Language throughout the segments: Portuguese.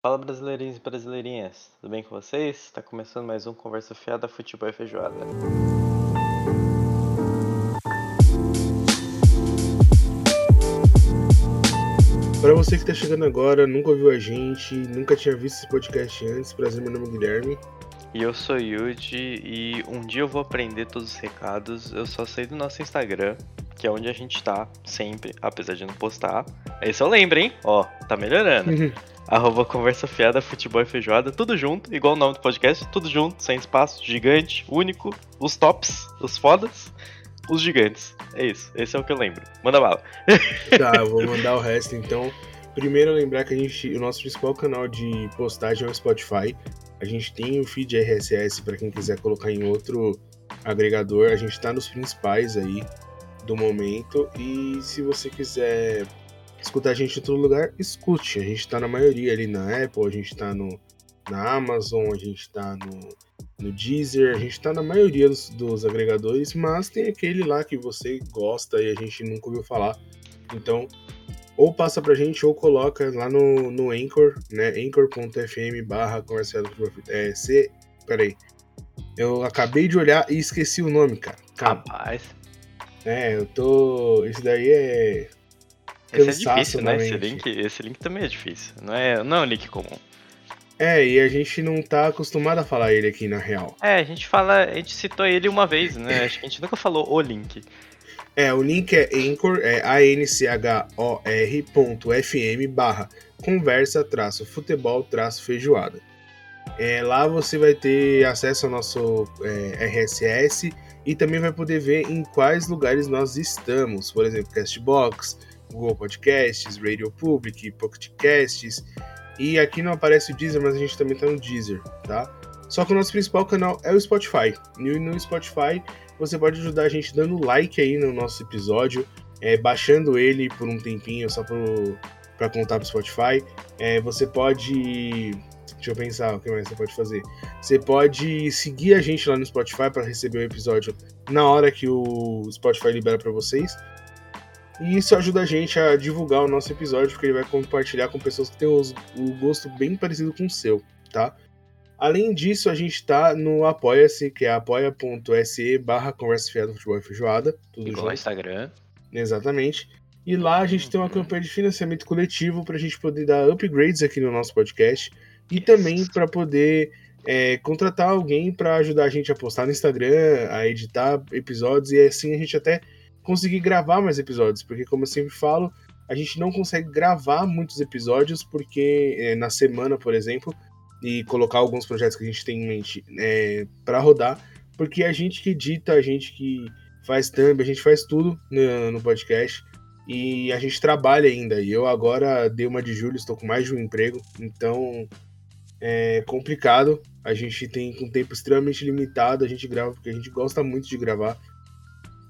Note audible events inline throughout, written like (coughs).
Fala brasileirinhos e brasileirinhas, tudo bem com vocês? Está começando mais um Conversa Fiada Futebol e Feijoada. Para você que está chegando agora, nunca ouviu a gente, nunca tinha visto esse podcast antes, prazer, meu nome é Guilherme. E eu sou Yuji e um dia eu vou aprender todos os recados, eu só sei do nosso Instagram, que é onde a gente tá sempre, apesar de não postar. Esse eu lembro, hein? Ó, tá melhorando. (laughs) Arroba Conversa Fiada, Futebol e Feijoada, tudo junto, igual o nome do podcast, tudo junto, sem espaço, gigante, único, os tops, os fodas, os gigantes. É isso, esse é o que eu lembro. Manda bala. (laughs) Tá, eu vou mandar o resto então. Primeiro lembrar que a gente, o nosso principal canal de postagem é o Spotify. A gente tem o feed RSS para quem quiser colocar em outro agregador. A gente tá nos principais aí do momento. E se você quiser escutar a gente em todo lugar, escute. A gente tá na maioria ali na Apple, a gente tá no, na Amazon, a gente tá no, no Deezer, a gente tá na maioria dos, dos agregadores, mas tem aquele lá que você gosta e a gente nunca ouviu falar. Então, ou passa pra gente ou coloca lá no, no Anchor, né? anchor.fm barra é, C. Peraí. Eu acabei de olhar e esqueci o nome, cara. Calma. Rapaz, É, eu tô. Esse daí é. Esse é difícil, né? Esse link, esse link também é difícil. Não é, não é um link comum. É, e a gente não tá acostumado a falar ele aqui na real. É, a gente fala, a gente citou ele uma vez, né? Acho que a gente nunca falou o link. É, o link é Anchor, é anchor.fm barra conversa traço futebol traço feijoada. É, lá você vai ter acesso ao nosso é, RSS e também vai poder ver em quais lugares nós estamos. Por exemplo, Castbox, Google Podcasts, Radio Public, Pocket Casts. E aqui não aparece o Deezer, mas a gente também tá no Deezer, tá? Só que o nosso principal canal é o Spotify. E no Spotify você pode ajudar a gente dando like aí no nosso episódio, é, baixando ele por um tempinho só para contar pro Spotify. É, você pode. Deixa eu pensar o que mais você pode fazer. Você pode seguir a gente lá no Spotify para receber o episódio na hora que o Spotify libera para vocês. E isso ajuda a gente a divulgar o nosso episódio, porque ele vai compartilhar com pessoas que têm o gosto bem parecido com o seu, tá? Além disso, a gente tá no Apoia-se, que é apoia.se barra conversa fiada futebol e feijoada. Tudo Igual junto. Instagram. Exatamente. E lá a gente tem uma campanha de financiamento coletivo para a gente poder dar upgrades aqui no nosso podcast e Yes. também para poder é, contratar alguém para ajudar a gente a postar no Instagram, a editar episódios e assim a gente até conseguir gravar mais episódios, porque como eu sempre falo, a gente não consegue gravar muitos episódios porque é, na semana, por exemplo, e colocar alguns projetos que a gente tem em mente para rodar, porque a gente que edita, a gente que faz thumb, a gente faz tudo no, no podcast e a gente trabalha ainda. E eu agora dei uma de julho, estou com mais de um emprego, então é complicado. A gente tem um tempo extremamente limitado, a gente grava porque a gente gosta muito de gravar.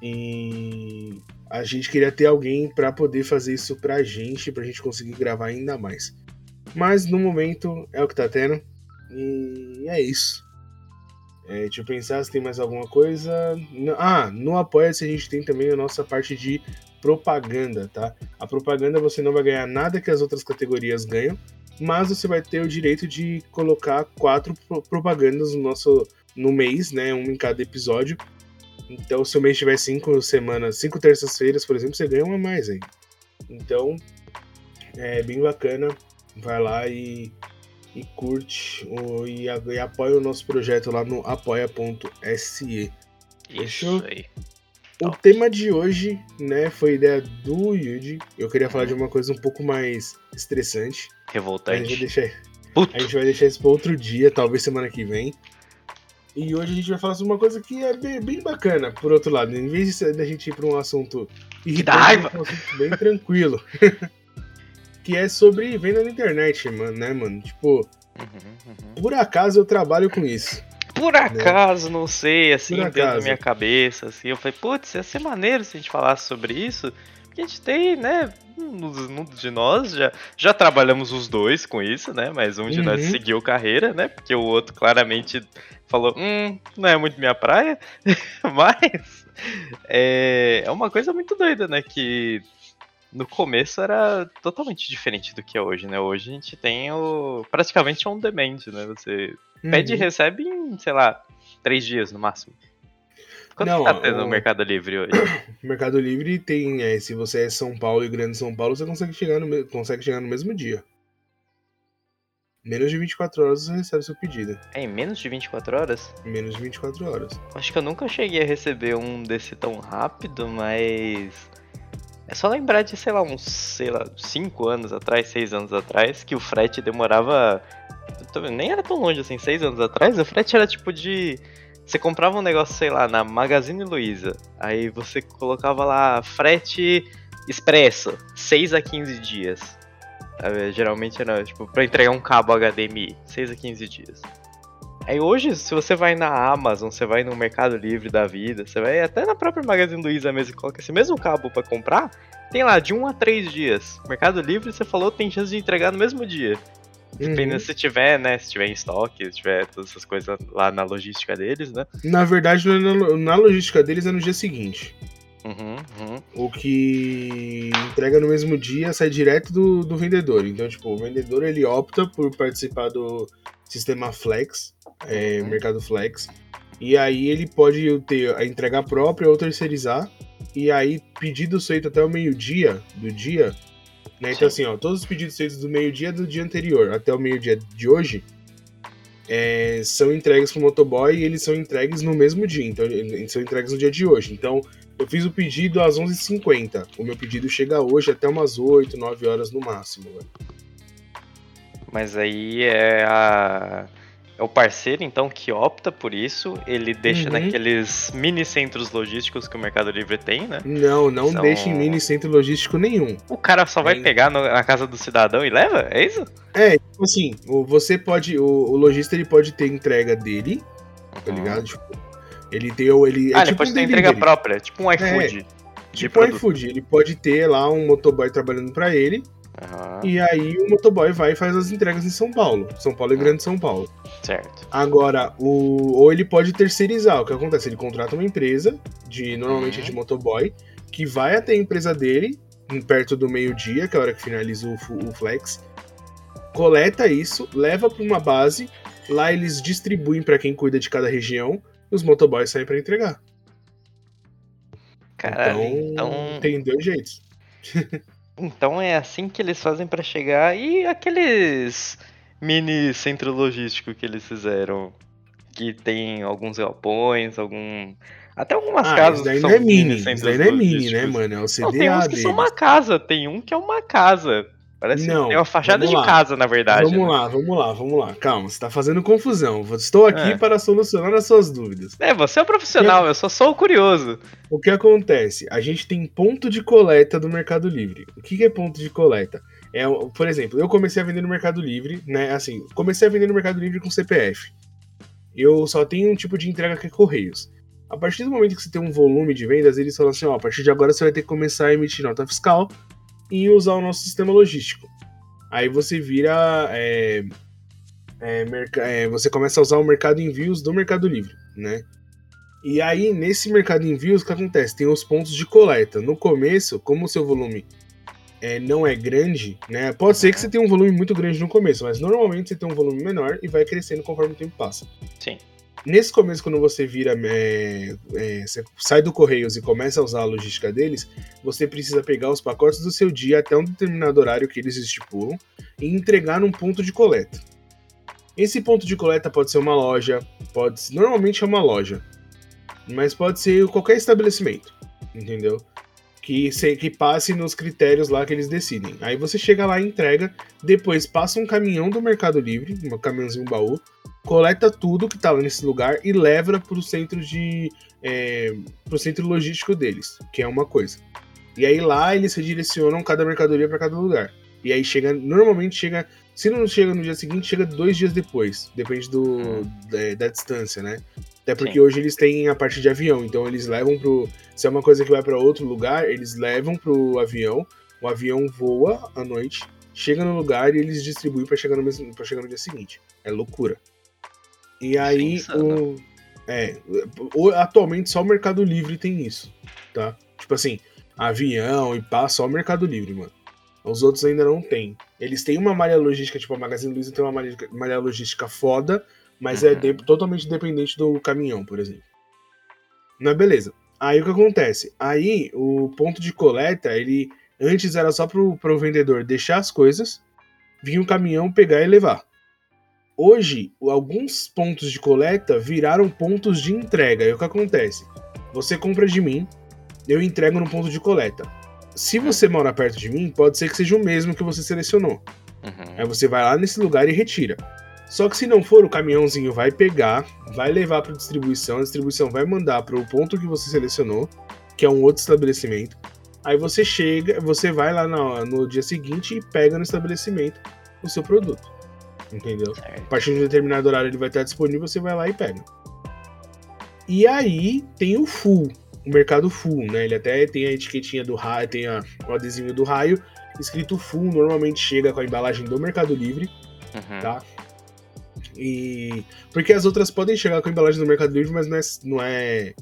E a gente queria ter alguém para poder fazer isso pra gente, pra gente conseguir gravar ainda mais. Mas no momento é o que tá tendo. E é isso. É, deixa eu pensar se tem mais alguma coisa. Ah, no Apoia-se a gente tem também a nossa parte de propaganda, tá? A propaganda você não vai ganhar nada que as outras categorias ganham, mas você vai ter o direito de colocar quatro pro- propagandas no nosso no mês, né? Um em cada episódio. Então, se o mês tiver cinco semanas, cinco terças-feiras, por exemplo, você ganha uma a mais aí. Então, é bem bacana. Vai lá e, e curte o- e, e apoia o nosso projeto lá no apoia.se. Fechou? Isso aí. O Top. tema de hoje, né, foi ideia do Yuji. Eu queria falar de uma coisa um pouco mais estressante. Mas a gente vai Revoltante. deixar, Puto. a gente vai deixar isso para outro dia, talvez semana que vem. E hoje a gente vai falar sobre uma coisa que é bem, bem bacana, por outro lado. Em vez de- da gente ir para um assunto irritante, um assunto bem tranquilo. (laughs) que é sobre venda na internet, mano, né, mano? Tipo, Uhum, uhum. por acaso eu trabalho com isso. Por acaso, não sei, assim, Por dentro da minha cabeça, assim, eu falei, putz, ia ser maneiro se a gente falasse sobre isso, porque a gente tem, né, um de nós já, já trabalhamos os dois com isso, né, mas um de nós Uhum. seguiu carreira, né, porque o outro claramente falou, hum, não é muito minha praia, (laughs) mas é, é uma coisa muito doida, né, que no começo era totalmente diferente do que é hoje, né? Hoje a gente tem o praticamente on demand, né? Você uhum. pede e uhum. recebe em, sei lá, três dias no máximo. Quanto Não, tá tendo o... no Mercado Livre hoje? (coughs) Mercado Livre tem, é, se você é São Paulo e Grande São Paulo, você consegue chegar no, consegue chegar no mesmo dia. Menos de 24 horas você recebe seu pedido. É, em menos de 24 horas? Menos de 24 horas. Acho que eu nunca cheguei a receber um desse tão rápido, mas. É só lembrar de, sei lá, uns, sei lá, 5 anos atrás, 6 anos atrás, que o frete demorava. Nem era tão longe assim, 6 anos atrás, o frete era tipo de. Você comprava um negócio, sei lá, na Magazine Luiza. Aí você colocava lá frete expresso, 6 a 15 dias. Geralmente era, tipo, pra entregar um cabo HDMI, 6 a 15 dias. Aí hoje, se você vai na Amazon, você vai no Mercado Livre da vida, você vai até na própria Magazine Luiza mesmo e coloca esse mesmo cabo para comprar, tem lá de 1 a 3 dias. Mercado Livre, você falou, tem chance de entregar no mesmo dia. Dependendo uhum. se tiver, né? Se tiver em estoque, se tiver todas essas coisas lá na logística deles, né? Na verdade, na logística deles é no dia seguinte. Uhum, uhum. O que entrega no mesmo dia sai direto do, do vendedor. Então, tipo, o vendedor ele opta por participar do sistema Flex, é, uhum. Mercado Flex. E aí ele pode ter a entrega própria ou terceirizar. E aí, pedidos feitos até o meio-dia do dia. Né? Então, assim, ó, todos os pedidos feitos do meio-dia do dia anterior até o meio-dia de hoje é, são entregues pro motoboy e eles são entregues no mesmo dia. Então, eles são entregues no dia de hoje. Então, eu fiz o pedido às 11h50. O meu pedido chega hoje até umas 8, 9 horas no máximo, velho. Mas aí é a. É o parceiro, então, que opta por isso. Ele deixa uhum. naqueles mini centros logísticos que o Mercado Livre tem, né? Não, não São... deixa em mini centro logístico nenhum. O cara só vai pegar no, na casa do cidadão e leva? É isso? É, tipo assim, você pode. O, o lojista ele pode ter entrega dele, tá ligado? Tipo, ele tem. Ele, é ah, é ele tipo pode um ter entrega própria, tipo um iFood. É, tipo um iFood. Ele pode ter lá um motoboy trabalhando para ele. Uhum. E aí o motoboy vai e faz as entregas em São Paulo. São Paulo e uhum. Grande São Paulo. Certo. Agora, o, ou ele pode terceirizar. O que acontece? Ele contrata uma empresa, de normalmente uhum. de motoboy, que vai até a empresa dele, perto do meio-dia, que é a hora que finaliza o, o flex, coleta isso, leva para uma base, lá eles distribuem para quem cuida de cada região, e os motoboys saem para entregar. Caralho, então, então... tem dois jeitos. (laughs) então é assim que eles fazem para chegar e aqueles mini centro logístico que eles fizeram, que tem alguns galpões, algum até algumas ah, casas daí não é mini, isso daí não é mini, né, mano? É o CDA não, tem uns que deles. são uma casa, tem um que é uma casa. Parece não, que é uma fachada de casa, na verdade. Vamos né? lá, vamos lá, vamos lá. Calma, você tá fazendo confusão. Estou aqui é. para solucionar as suas dúvidas. É, você é um profissional, eu sou só o curioso. O que acontece? A gente tem ponto de coleta do Mercado Livre. O que é ponto de coleta? É, por exemplo, eu comecei a vender no Mercado Livre, né? Assim, comecei a vender no Mercado Livre com CPF. Eu só tenho um tipo de entrega que é Correios. A partir do momento que você tem um volume de vendas, eles falam assim: ó, a partir de agora você vai ter que começar a emitir nota fiscal e usar o nosso sistema logístico. Aí você vira. É, é, é, você começa a usar o mercado envios do Mercado Livre, né? E aí, nesse mercado envios, o que acontece? Tem os pontos de coleta. No começo, como o seu volume é, não é grande, né? Pode ser que você tenha um volume muito grande no começo, mas normalmente você tem um volume menor e vai crescendo conforme o tempo passa. Sim. Nesse começo, quando você vira, é, é, você sai do Correios e começa a usar a logística deles, você precisa pegar os pacotes do seu dia até um determinado horário que eles estipulam e entregar num ponto de coleta. Esse ponto de coleta pode ser uma loja, pode normalmente é uma loja, mas pode ser qualquer estabelecimento, entendeu? Que, se, que passe nos critérios lá que eles decidem. Aí você chega lá entrega, depois passa um caminhão do Mercado Livre, um caminhãozinho baú, coleta tudo que está lá nesse lugar e leva para o centro de é, pro centro logístico deles, que é uma coisa. E aí lá eles redirecionam cada mercadoria para cada lugar. E aí chega, normalmente chega, se não chega no dia seguinte, chega dois dias depois, depende do hum. da, da, distância, né? Até porque Sim. hoje eles têm a parte de avião, então eles levam pro, se é uma coisa que vai para outro lugar, eles levam pro avião, o avião voa à noite, chega no lugar e eles distribuem para chegar no mesmo, para chegar no dia seguinte. É loucura. E aí, o, é, o, atualmente só o Mercado Livre tem isso, tá? Tipo assim, avião e pá, só o Mercado Livre, mano. Os outros ainda não tem. Eles têm uma malha logística, tipo a Magazine Luiza tem uma malha, malha logística foda, mas é Uhum. de- totalmente dependente do caminhão, por exemplo. Não é beleza. Aí o que acontece? Aí o ponto de coleta, ele antes era só pro, pro vendedor deixar as coisas, vinha um caminhão pegar e levar. Hoje, o- alguns pontos de coleta viraram pontos de entrega. E o que acontece? Você compra de mim, eu entrego no ponto de coleta. Se você mora perto de mim, pode ser que seja o mesmo que você selecionou. Uhum. Aí você vai lá nesse lugar e retira. Só que se não for, o caminhãozinho vai pegar, vai levar para distribuição, a distribuição vai mandar para o ponto que você selecionou, que é um outro estabelecimento. Aí você chega, você vai lá no, no dia seguinte e pega no estabelecimento o seu produto. Entendeu? A partir de um determinado horário ele vai estar disponível, você vai lá e pega. E aí tem o full, o mercado full, né? Ele até tem a etiquetinha do raio, tem a- o adesivo do raio, escrito full, normalmente chega com a embalagem do Mercado Livre, Uhum. tá? E porque as outras podem chegar com a embalagem do Mercado Livre, mas não é não é,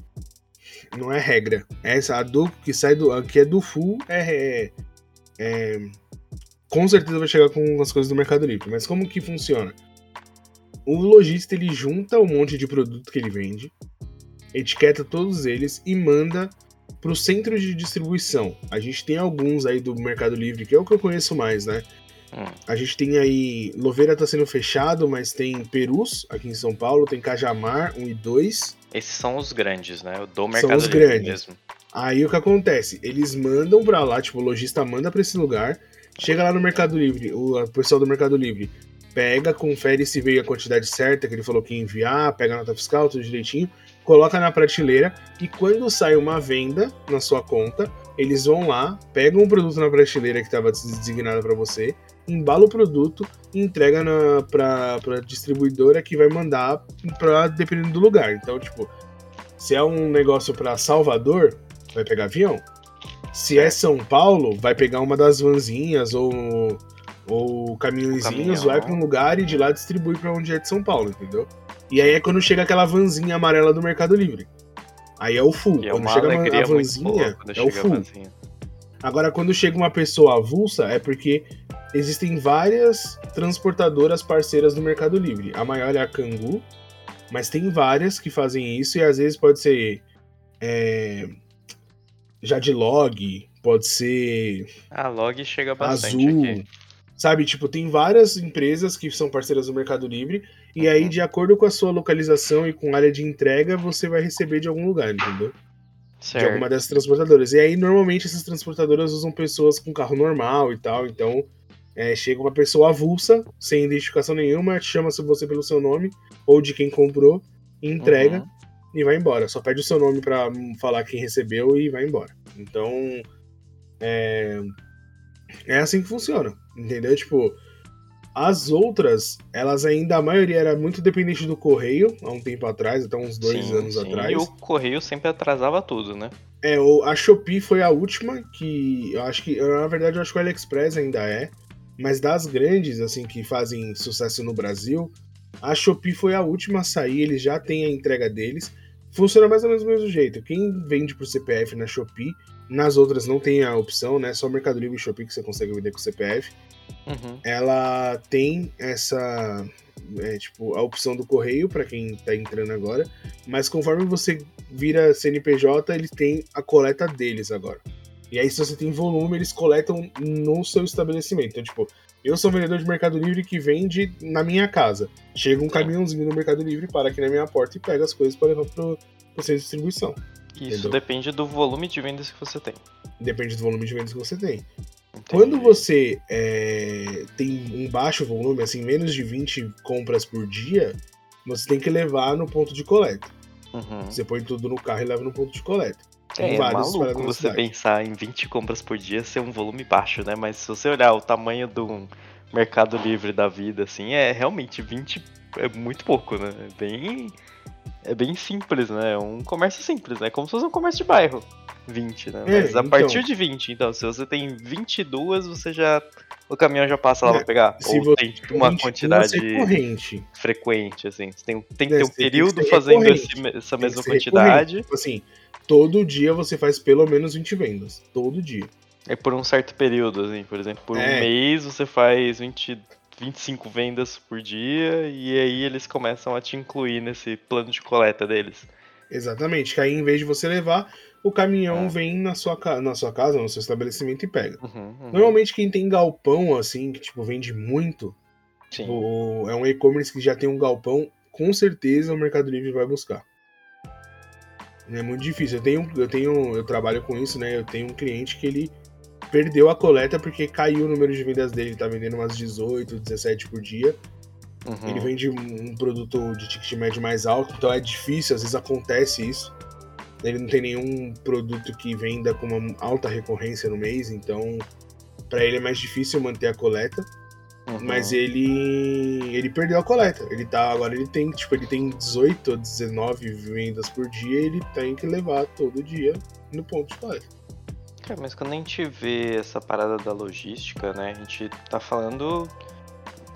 não é regra. Essa a do que sai do a que é do full é, é- é- com certeza vai chegar com as coisas do Mercado Livre. Mas como que funciona? O lojista ele junta um monte de produto que ele vende, etiqueta todos eles e manda para o centro de distribuição. A gente tem alguns aí do Mercado Livre, que é o que eu conheço mais, né? Hum. A gente tem aí. Louveira tá sendo fechado, mas tem Perus aqui em São Paulo, tem Cajamar 1 e 2. Esses são os grandes, né? O do mercado os livre grandes. mesmo. Aí o que acontece? Eles mandam pra lá, tipo, o lojista manda pra esse lugar, chega lá no Mercado Livre, o pessoal do Mercado Livre pega, confere se veio a quantidade certa que ele falou que ia enviar, pega a nota fiscal, tudo direitinho, coloca na prateleira e quando sai uma venda na sua conta, eles vão lá, pegam o produto na prateleira que estava designada pra você, embala o produto e entrega na, pra, pra distribuidora que vai mandar pra, dependendo do lugar. Então, tipo, se é um negócio pra Salvador, vai pegar avião. Se é São Paulo, vai pegar uma das vanzinhas ou, ou caminhõezinhos, caminhão. vai pra um lugar e de lá distribui pra onde é de São Paulo, entendeu? E aí é quando chega aquela vanzinha amarela do Mercado Livre. Aí é o full. É quando uma chega a vanzinha, é o full. Agora, quando chega uma pessoa avulsa, é porque existem várias transportadoras parceiras do Mercado Livre. A maior é a Cangu, mas tem várias que fazem isso e às vezes pode ser é, Jadlog, pode ser A log chega bastante Azul. aqui. Sabe, tipo, tem várias empresas que são parceiras do Mercado Livre e aí, de acordo com a sua localização e com área de entrega, você vai receber de algum lugar, entendeu? de Certo. alguma dessas transportadoras. E aí, normalmente, essas transportadoras usam pessoas com carro normal e tal. Então, é, chega uma pessoa avulsa, sem identificação nenhuma, chama-se você pelo seu nome ou de quem comprou, entrega Uhum. e vai embora. Só pede o seu nome pra hum, falar quem recebeu e vai embora. Então, é, é assim que funciona, entendeu? Tipo, as outras, elas ainda, a maioria era muito dependente do correio, há um tempo atrás, até uns dois Sim, anos sim. atrás. E o correio sempre atrasava tudo, né? É, a Shopee foi a última que eu acho que, na verdade, eu acho que o AliExpress ainda é, mas das grandes, assim, que fazem sucesso no Brasil, a Shopee foi a última a sair, eles já têm a entrega deles. Funciona mais ou menos do mesmo jeito. Quem vende por CPF na Shopee, nas outras não tem a opção, né? Só o Mercado Livre e Shopee que você consegue vender com CPF. Uhum. Ela tem essa, é, tipo, a opção do correio para quem tá entrando agora, mas conforme você vira CNPJ, eles têm a coleta deles agora. E aí, se você tem volume, eles coletam no seu estabelecimento. Então, tipo, eu sou um vendedor de Mercado Livre que vende na minha casa. Chega um caminhãozinho no Mercado Livre, para aqui na minha porta e pega as coisas para levar pro, pro centro de distribuição. Isso Entendeu? depende do volume de vendas que você tem. Depende do volume de vendas que você tem. Entendi. Quando você é, tem um baixo volume, assim, menos de 20 compras por dia, você tem que levar no ponto de coleta. Uhum. Você põe tudo no carro e leva no ponto de coleta. Tem É, é vários maluco você pensar em 20 compras por dia ser um volume baixo, né? Mas se você olhar o tamanho do Mercado Livre da vida, assim, é realmente 20 é muito pouco, né? É bem, é bem simples, né? É um comércio simples, né? Como se fosse um comércio de bairro. 20, né? É, Mas a então. partir de 20, então, se você tem 22, você já o caminhão já passa lá É, pra pegar? se Ou você tem tipo, uma quantidade frequente, assim? Você tem, tem que É, ter um período fazendo esse essa Tem mesma quantidade, Tipo assim, todo dia você faz pelo menos 20 vendas. Todo dia. e por um certo período, assim, por exemplo, por um É. mês você faz 20, 25 vendas por dia, e aí eles começam a te incluir nesse plano de coleta deles. Exatamente. Que aí, em vez de você levar, o caminhão É. vem na sua, na sua casa, no seu estabelecimento e pega. Uhum, uhum. Normalmente quem tem galpão, assim, que tipo, vende muito, tipo, é um e-commerce que já tem um galpão, com certeza o Mercado Livre vai buscar. É muito difícil. Eu tenho, eu tenho, eu trabalho com isso, né? Eu tenho um cliente que ele perdeu a coleta porque caiu o número de vendas dele. Ele tá vendendo umas 18, 17 por dia. Uhum. Ele vende um produto de ticket médio mais alto, então é difícil, às vezes acontece isso. Ele não tem nenhum produto que venda com uma alta recorrência no mês, então para ele é mais difícil manter a coleta. Uhum. Mas ele ele perdeu a coleta. Ele tá agora ele tem, tipo, ele tem 18 ou 19 vendas por dia, ele tem que levar todo dia no ponto de coleta. Cara, mas quando a gente vê essa parada da logística, né, a gente tá falando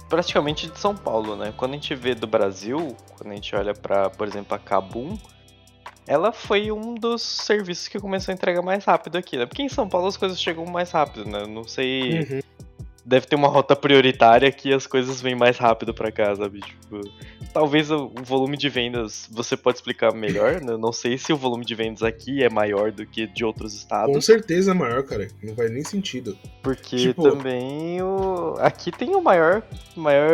praticamente de São Paulo, né? Quando a gente vê do Brasil, quando a gente olha pra, por exemplo, a Kabum, ela foi um dos serviços que começou a entregar mais rápido aqui, né? Porque em São Paulo as coisas chegam mais rápido, né? Não sei, Uhum. Deve ter uma rota prioritária que as coisas vêm mais rápido pra cá, sabe? Tipo, talvez o volume de vendas você pode explicar melhor, né? Não sei se o volume de vendas aqui é maior do que de outros estados. Com certeza é maior, cara. Não faz nem sentido. Porque Tipo- também o... aqui tem o maior. maior.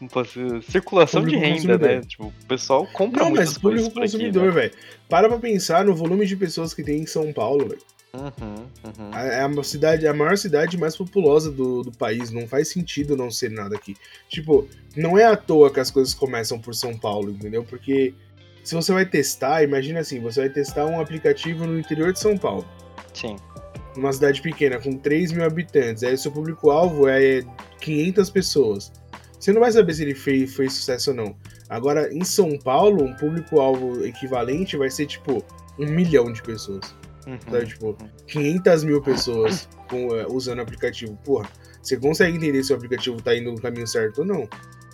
Dizer? Circulação de renda, né? consumidor. Tipo, o pessoal compra Não, mas público consumidor, né? velho. Para pra pensar no volume de pessoas que tem em São Paulo, velho. Uhum, uhum. É a cidade, a maior cidade mais populosa do, do país. Não faz sentido não ser nada aqui. Tipo, não é à toa que as coisas começam por São Paulo, entendeu? Porque se você vai testar, imagina assim, você vai testar um aplicativo no interior de São Paulo, Sim. numa cidade pequena, com 3 mil habitantes. Aí seu público-alvo é 500 pessoas. Você não vai saber se ele fez, fez sucesso ou não. Agora, em São Paulo, um público-alvo equivalente vai ser, tipo, um milhão de pessoas. Uhum. Sabe? Tipo, 500 mil pessoas com, é, usando o aplicativo. Porra, você consegue entender se o aplicativo tá indo no caminho certo ou não.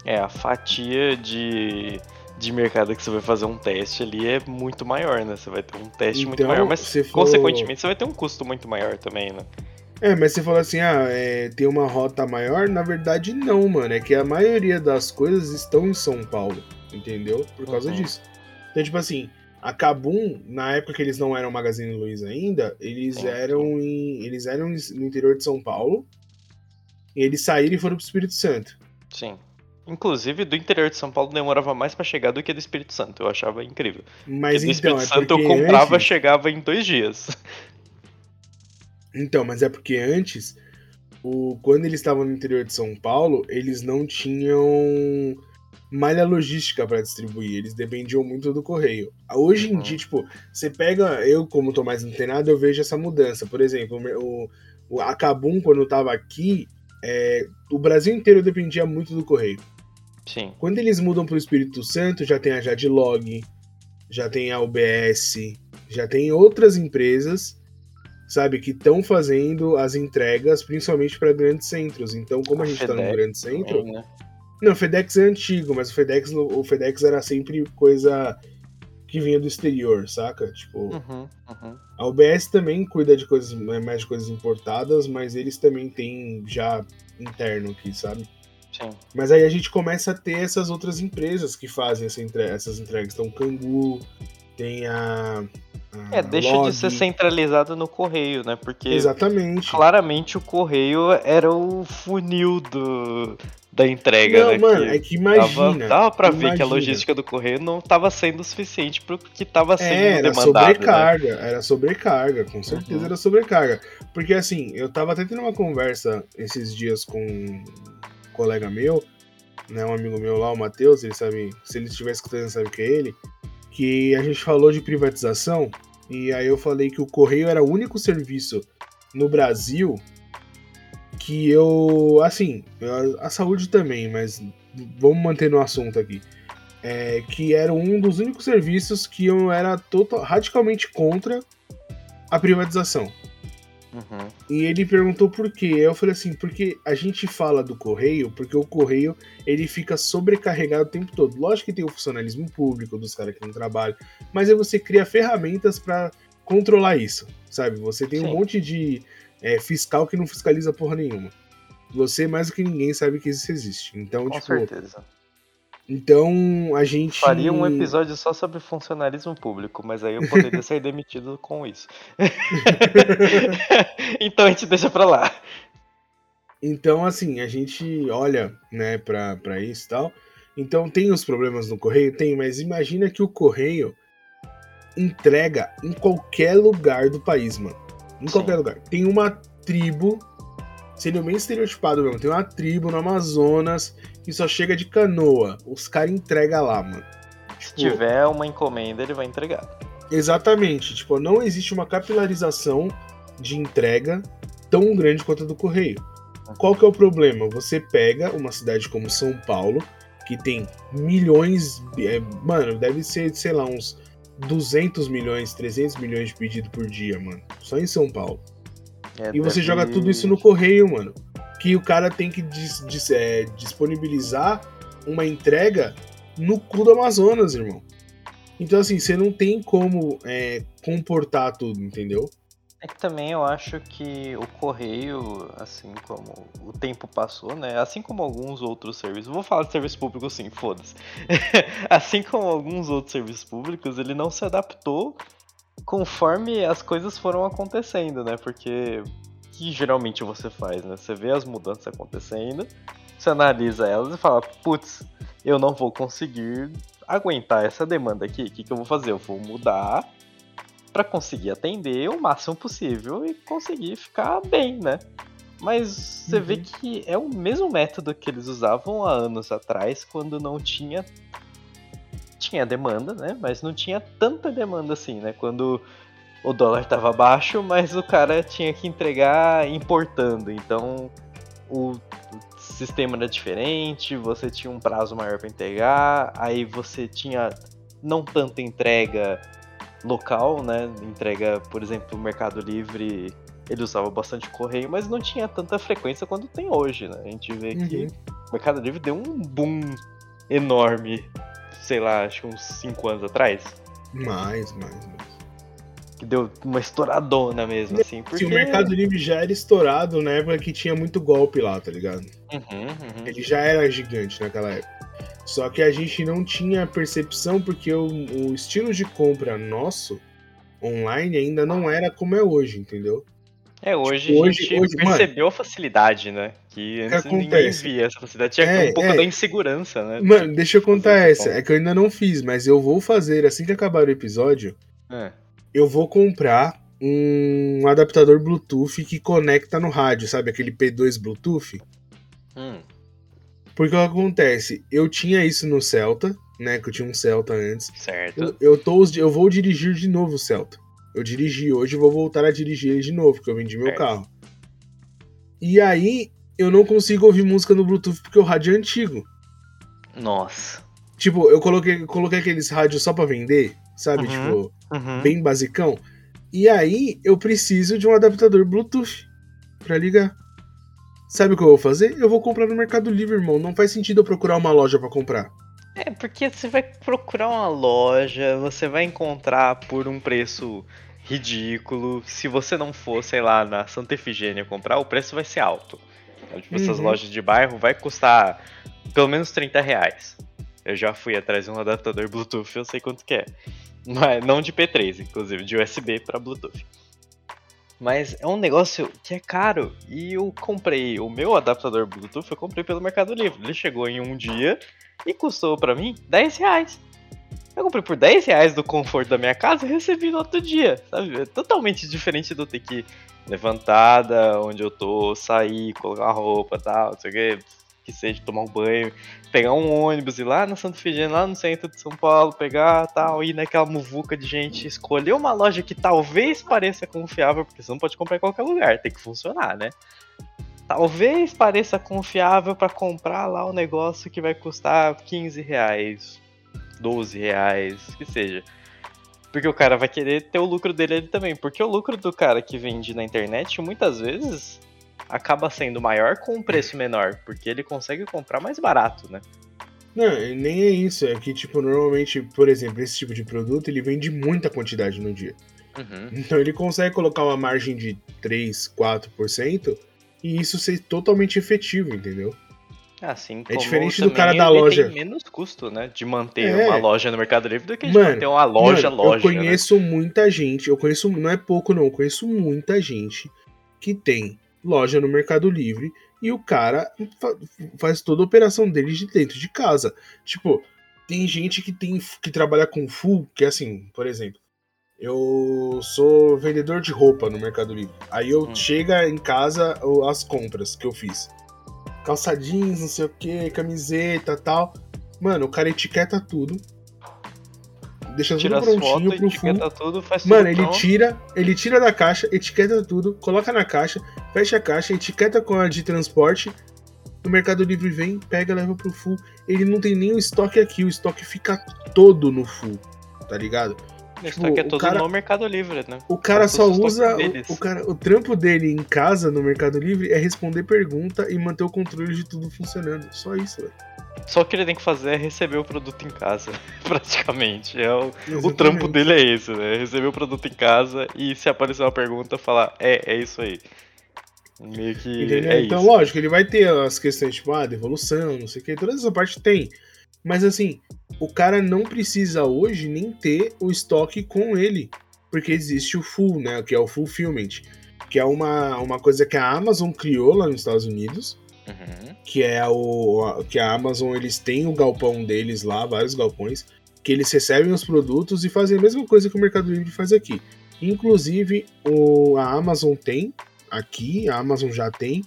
É, a fatia de, de mercado que você vai fazer um teste ali é muito maior, né? Você vai ter um teste muito Então, maior, mas for- consequentemente você vai ter um custo muito maior também, né? É, mas você fala assim, ah, é, tem uma rota maior? Na verdade, não, mano. É que a maioria das coisas estão em São Paulo, entendeu? Por causa Uhum. disso. Então, tipo assim, a Kabum, na época que eles não eram Magazine Luiza ainda, eles Sim, eram em, eles eram no interior de São Paulo. E eles saíram e foram pro Espírito Santo. Sim. Inclusive, do interior de São Paulo demorava mais pra chegar do que do Espírito Santo. Eu achava incrível. Mas Porque do então, Espírito é Santo eu comprava, antes- chegava em dois dias. Então, mas é porque antes, o, quando eles estavam no interior de São Paulo, eles não tinham malha logística para distribuir, eles dependiam muito do correio. Hoje em Uhum. dia, tipo, você pega, eu como tô mais antenado, eu vejo essa mudança. Por exemplo, o, o a Kabum, quando eu tava aqui, é, o Brasil inteiro dependia muito do correio. Sim. Quando eles mudam pro Espírito Santo, já tem a Jadlog, já tem a UBS, já tem outras empresas, sabe, que estão fazendo as entregas, principalmente para grandes centros. Então, como a, A gente tá num grande centro, Também, né? Não, o FedEx é antigo, mas o FedEx, o FedEx era sempre coisa que vinha do exterior, saca? Tipo, Uhum, uhum. a UBS também cuida de coisas mais de coisas importadas, mas eles também têm já interno aqui, sabe? Sim. Mas aí a gente começa a ter essas outras empresas que fazem essa entre- essas entregas. Então, o Cangu, tem a. a É, deixa Log. de ser centralizado no correio, né? Porque Exatamente. claramente o correio era o funil do, da entrega, Não, né? mano, que é que Tava, imagina. dava pra ver que a imagina. logística do correio não tava sendo suficiente pro que tava sendo É, era demandado. Né? sobrecarga, era sobrecarga, com certeza Uhum. era sobrecarga. Porque assim, eu tava até tendo uma conversa esses dias com um colega meu, né, um amigo meu lá, o Matheus, ele sabe, se ele estiver escutando, ele sabe que é ele, que a gente falou de privatização, e aí eu falei que o correio era o único serviço no Brasil que eu, assim, eu- a saúde também, mas vamos manter no assunto aqui é, que era um dos únicos serviços que eu era total, radicalmente contra a privatização. Uhum. E ele perguntou por quê. Eu falei assim, porque a gente fala do correio, porque o correio ele fica sobrecarregado o tempo todo. Lógico que tem o funcionalismo público dos caras que não trabalham, mas aí você cria ferramentas para controlar isso, sabe? Você tem Sim. um monte de é, fiscal que não fiscaliza porra nenhuma. Você mais do que ninguém sabe que isso existe. Então, Com tipo, certeza. então a gente Faria um episódio só sobre funcionalismo público, mas aí eu poderia ser (laughs) demitido com isso. (laughs) então a gente deixa pra lá. Então, assim, a gente olha, né, pra, pra isso e tal. Então, tem os problemas no correio? Tem, mas imagina que o correio entrega em qualquer lugar do país, mano. Em Sim. qualquer lugar. Tem uma tribo, sendo bem estereotipado mesmo, tem uma tribo no Amazonas que só chega de canoa. Os caras entregam lá, mano. Se Tipo, tiver uma encomenda, ele vai entregar. Exatamente. Tipo, não existe uma capilarização de entrega tão grande quanto a do correio. Qual que é o problema? Você pega uma cidade como São Paulo, que tem milhões, é, mano, deve ser, sei lá, uns 200 milhões, 300 milhões de pedido por dia, mano. Só em São Paulo. É, E você joga tudo isso no correio, mano. Que o cara tem que dis- dis- é, disponibilizar uma entrega no cu do Amazonas, irmão. Então, assim, você não tem como é, comportar tudo, entendeu? É que também eu acho que o correio, assim como o tempo passou, né? Assim como alguns outros serviços. Vou falar de serviço público sim, foda-se. (laughs) assim como alguns outros serviços públicos, ele não se adaptou conforme as coisas foram acontecendo, né? Porque que geralmente você faz, né? Você vê as mudanças acontecendo, você analisa elas e fala, putz, eu não vou conseguir aguentar essa demanda aqui. O que, que eu vou fazer? Eu vou mudar para conseguir atender o máximo possível e conseguir ficar bem, né? Mas você vê Uhum. que é o mesmo método que eles usavam há anos atrás, quando não tinha tinha demanda, né? Mas não tinha tanta demanda assim, né? Quando o dólar estava baixo, mas o cara tinha que entregar importando, então o sistema era diferente, você tinha um prazo maior para entregar, aí você tinha não tanta entrega local, né? Entrega, por exemplo, o Mercado Livre, ele usava bastante correio, mas não tinha tanta frequência quanto tem hoje, né? A gente vê que Uhum. o Mercado Livre deu um boom enorme, sei lá, acho que uns 5 anos atrás, Mais, mais, mais. que deu uma estouradona mesmo, assim, porque... Se o Mercado Livre já era estourado na época que tinha muito golpe lá, tá ligado? Uhum, uhum. Ele já era gigante naquela época. Só que a gente não tinha percepção porque o, o estilo de compra nosso online ainda não era como é hoje, entendeu? É, hoje, Tipo, a gente hoje, mano, percebeu a facilidade, né? Que antes ninguém acontece? via essa facilidade. Tinha É, um pouco é. da insegurança, né? Mano, deixa eu contar essa. ponto. É que eu ainda não fiz, mas eu vou fazer assim que acabar o episódio. É. Eu vou comprar um adaptador Bluetooth que conecta no rádio, sabe? Aquele P2 Bluetooth. Hum, Porque o que acontece? Eu tinha isso no Celta, né? Que eu tinha um Celta antes. certo. Eu, eu, tô, eu vou dirigir de novo o Celta. Eu dirigi hoje e vou voltar a dirigir ele de novo, porque eu vendi meu Certo. carro. E aí, eu não consigo ouvir música no Bluetooth porque o rádio é antigo. Nossa. Tipo, eu coloquei, coloquei aqueles rádios só pra vender, sabe? Uhum. Tipo, Uhum. bem basicão. E aí, eu preciso de um adaptador Bluetooth pra ligar. Sabe o que eu vou fazer? Eu vou comprar no Mercado Livre, irmão. Não faz sentido eu procurar uma loja pra comprar. É, porque você vai procurar uma loja, você vai encontrar por um preço ridículo. Se você não for, sei lá, na Santa Efigênia comprar, o preço vai ser alto. Então, tipo, essas Uhum. lojas de bairro vai custar pelo menos 30 reais. Eu já fui atrás de um adaptador Bluetooth, eu sei quanto que é. Mas não de P3, inclusive, de USB para Bluetooth. Mas é um negócio que é caro. E eu comprei o meu adaptador Bluetooth, eu comprei pelo Mercado Livre. Ele chegou em um dia e custou pra mim 10 reais. Eu comprei por 10 reais do conforto da minha casa e recebi no outro dia, sabe? É totalmente diferente do ter que levantar da onde eu tô, sair, colocar roupa e tal, não sei o que, que seja, tomar um banho, pegar um ônibus, ir lá na Santa Efigênia, lá no centro de São Paulo, pegar tal, ir naquela muvuca de gente, escolher uma loja que talvez pareça confiável, porque você não pode comprar em qualquer lugar, tem que funcionar, né? Talvez pareça confiável pra comprar lá o negócio que vai custar 15 reais, 12 reais, que seja. Porque o cara vai querer ter o lucro dele também. Porque o lucro do cara que vende na internet, muitas vezes, acaba sendo maior com um preço menor. Porque ele consegue comprar mais barato, né? Não, nem é isso. É que, tipo, normalmente, por exemplo, esse tipo de produto, ele vende muita quantidade no dia. Uhum. Então ele consegue colocar uma margem de 3, 4% e isso ser totalmente efetivo, entendeu? Assim É diferente do cara da loja. Tem menos custo, né? De manter É. uma loja no Mercado Livre do que de Mano, manter uma loja, Mano, loja. Eu conheço muita gente, eu conheço, não é pouco não, eu conheço muita gente que tem loja no Mercado Livre e o cara fa- faz toda a operação dele de dentro de casa. Tipo, tem gente que tem que trabalha com full, que é assim, por exemplo, eu sou vendedor de roupa no Mercado Livre. Aí eu Hum. chega em casa as compras que eu fiz. Calça jeans, não sei o que, camiseta tal. Mano, o cara etiqueta tudo. Deixa? Tira tudo prontinho fotos, pro full. etiqueta tudo, faz tudo Mano, ele pronto. tira, ele tira da caixa, etiqueta tudo, coloca na caixa, fecha a caixa, etiqueta com a de transporte. O Mercado Livre vem, pega, leva pro full. Ele não tem nem o estoque aqui, o estoque fica todo no full, tá ligado? Isso tipo, aqui é o tudo cara- no Mercado Livre, né? O cara Só usa. O, o cara, o trampo dele em casa, no Mercado Livre, é responder pergunta e manter o controle de tudo funcionando. Só isso, velho. Só o que ele tem que fazer é receber o produto em casa, (laughs) praticamente. É o, o trampo dele é esse, né? Receber o produto em casa e se aparecer uma pergunta, falar, é, é isso aí. Meio que é então, isso. lógico, ele vai ter as questões, tipo, ah, devolução, não sei o que, toda essa parte tem. Mas assim, o cara não precisa hoje nem ter o estoque com ele. Porque existe o full, né? Que é o fulfillment. Que é uma, uma coisa que a Amazon criou lá nos Estados Unidos. Uhum. Que é o. Que a Amazon, eles têm o galpão deles lá, vários galpões. Que eles recebem os produtos e fazem a mesma coisa que o Mercado Livre faz aqui. Inclusive, o, a Amazon tem aqui, a Amazon já tem.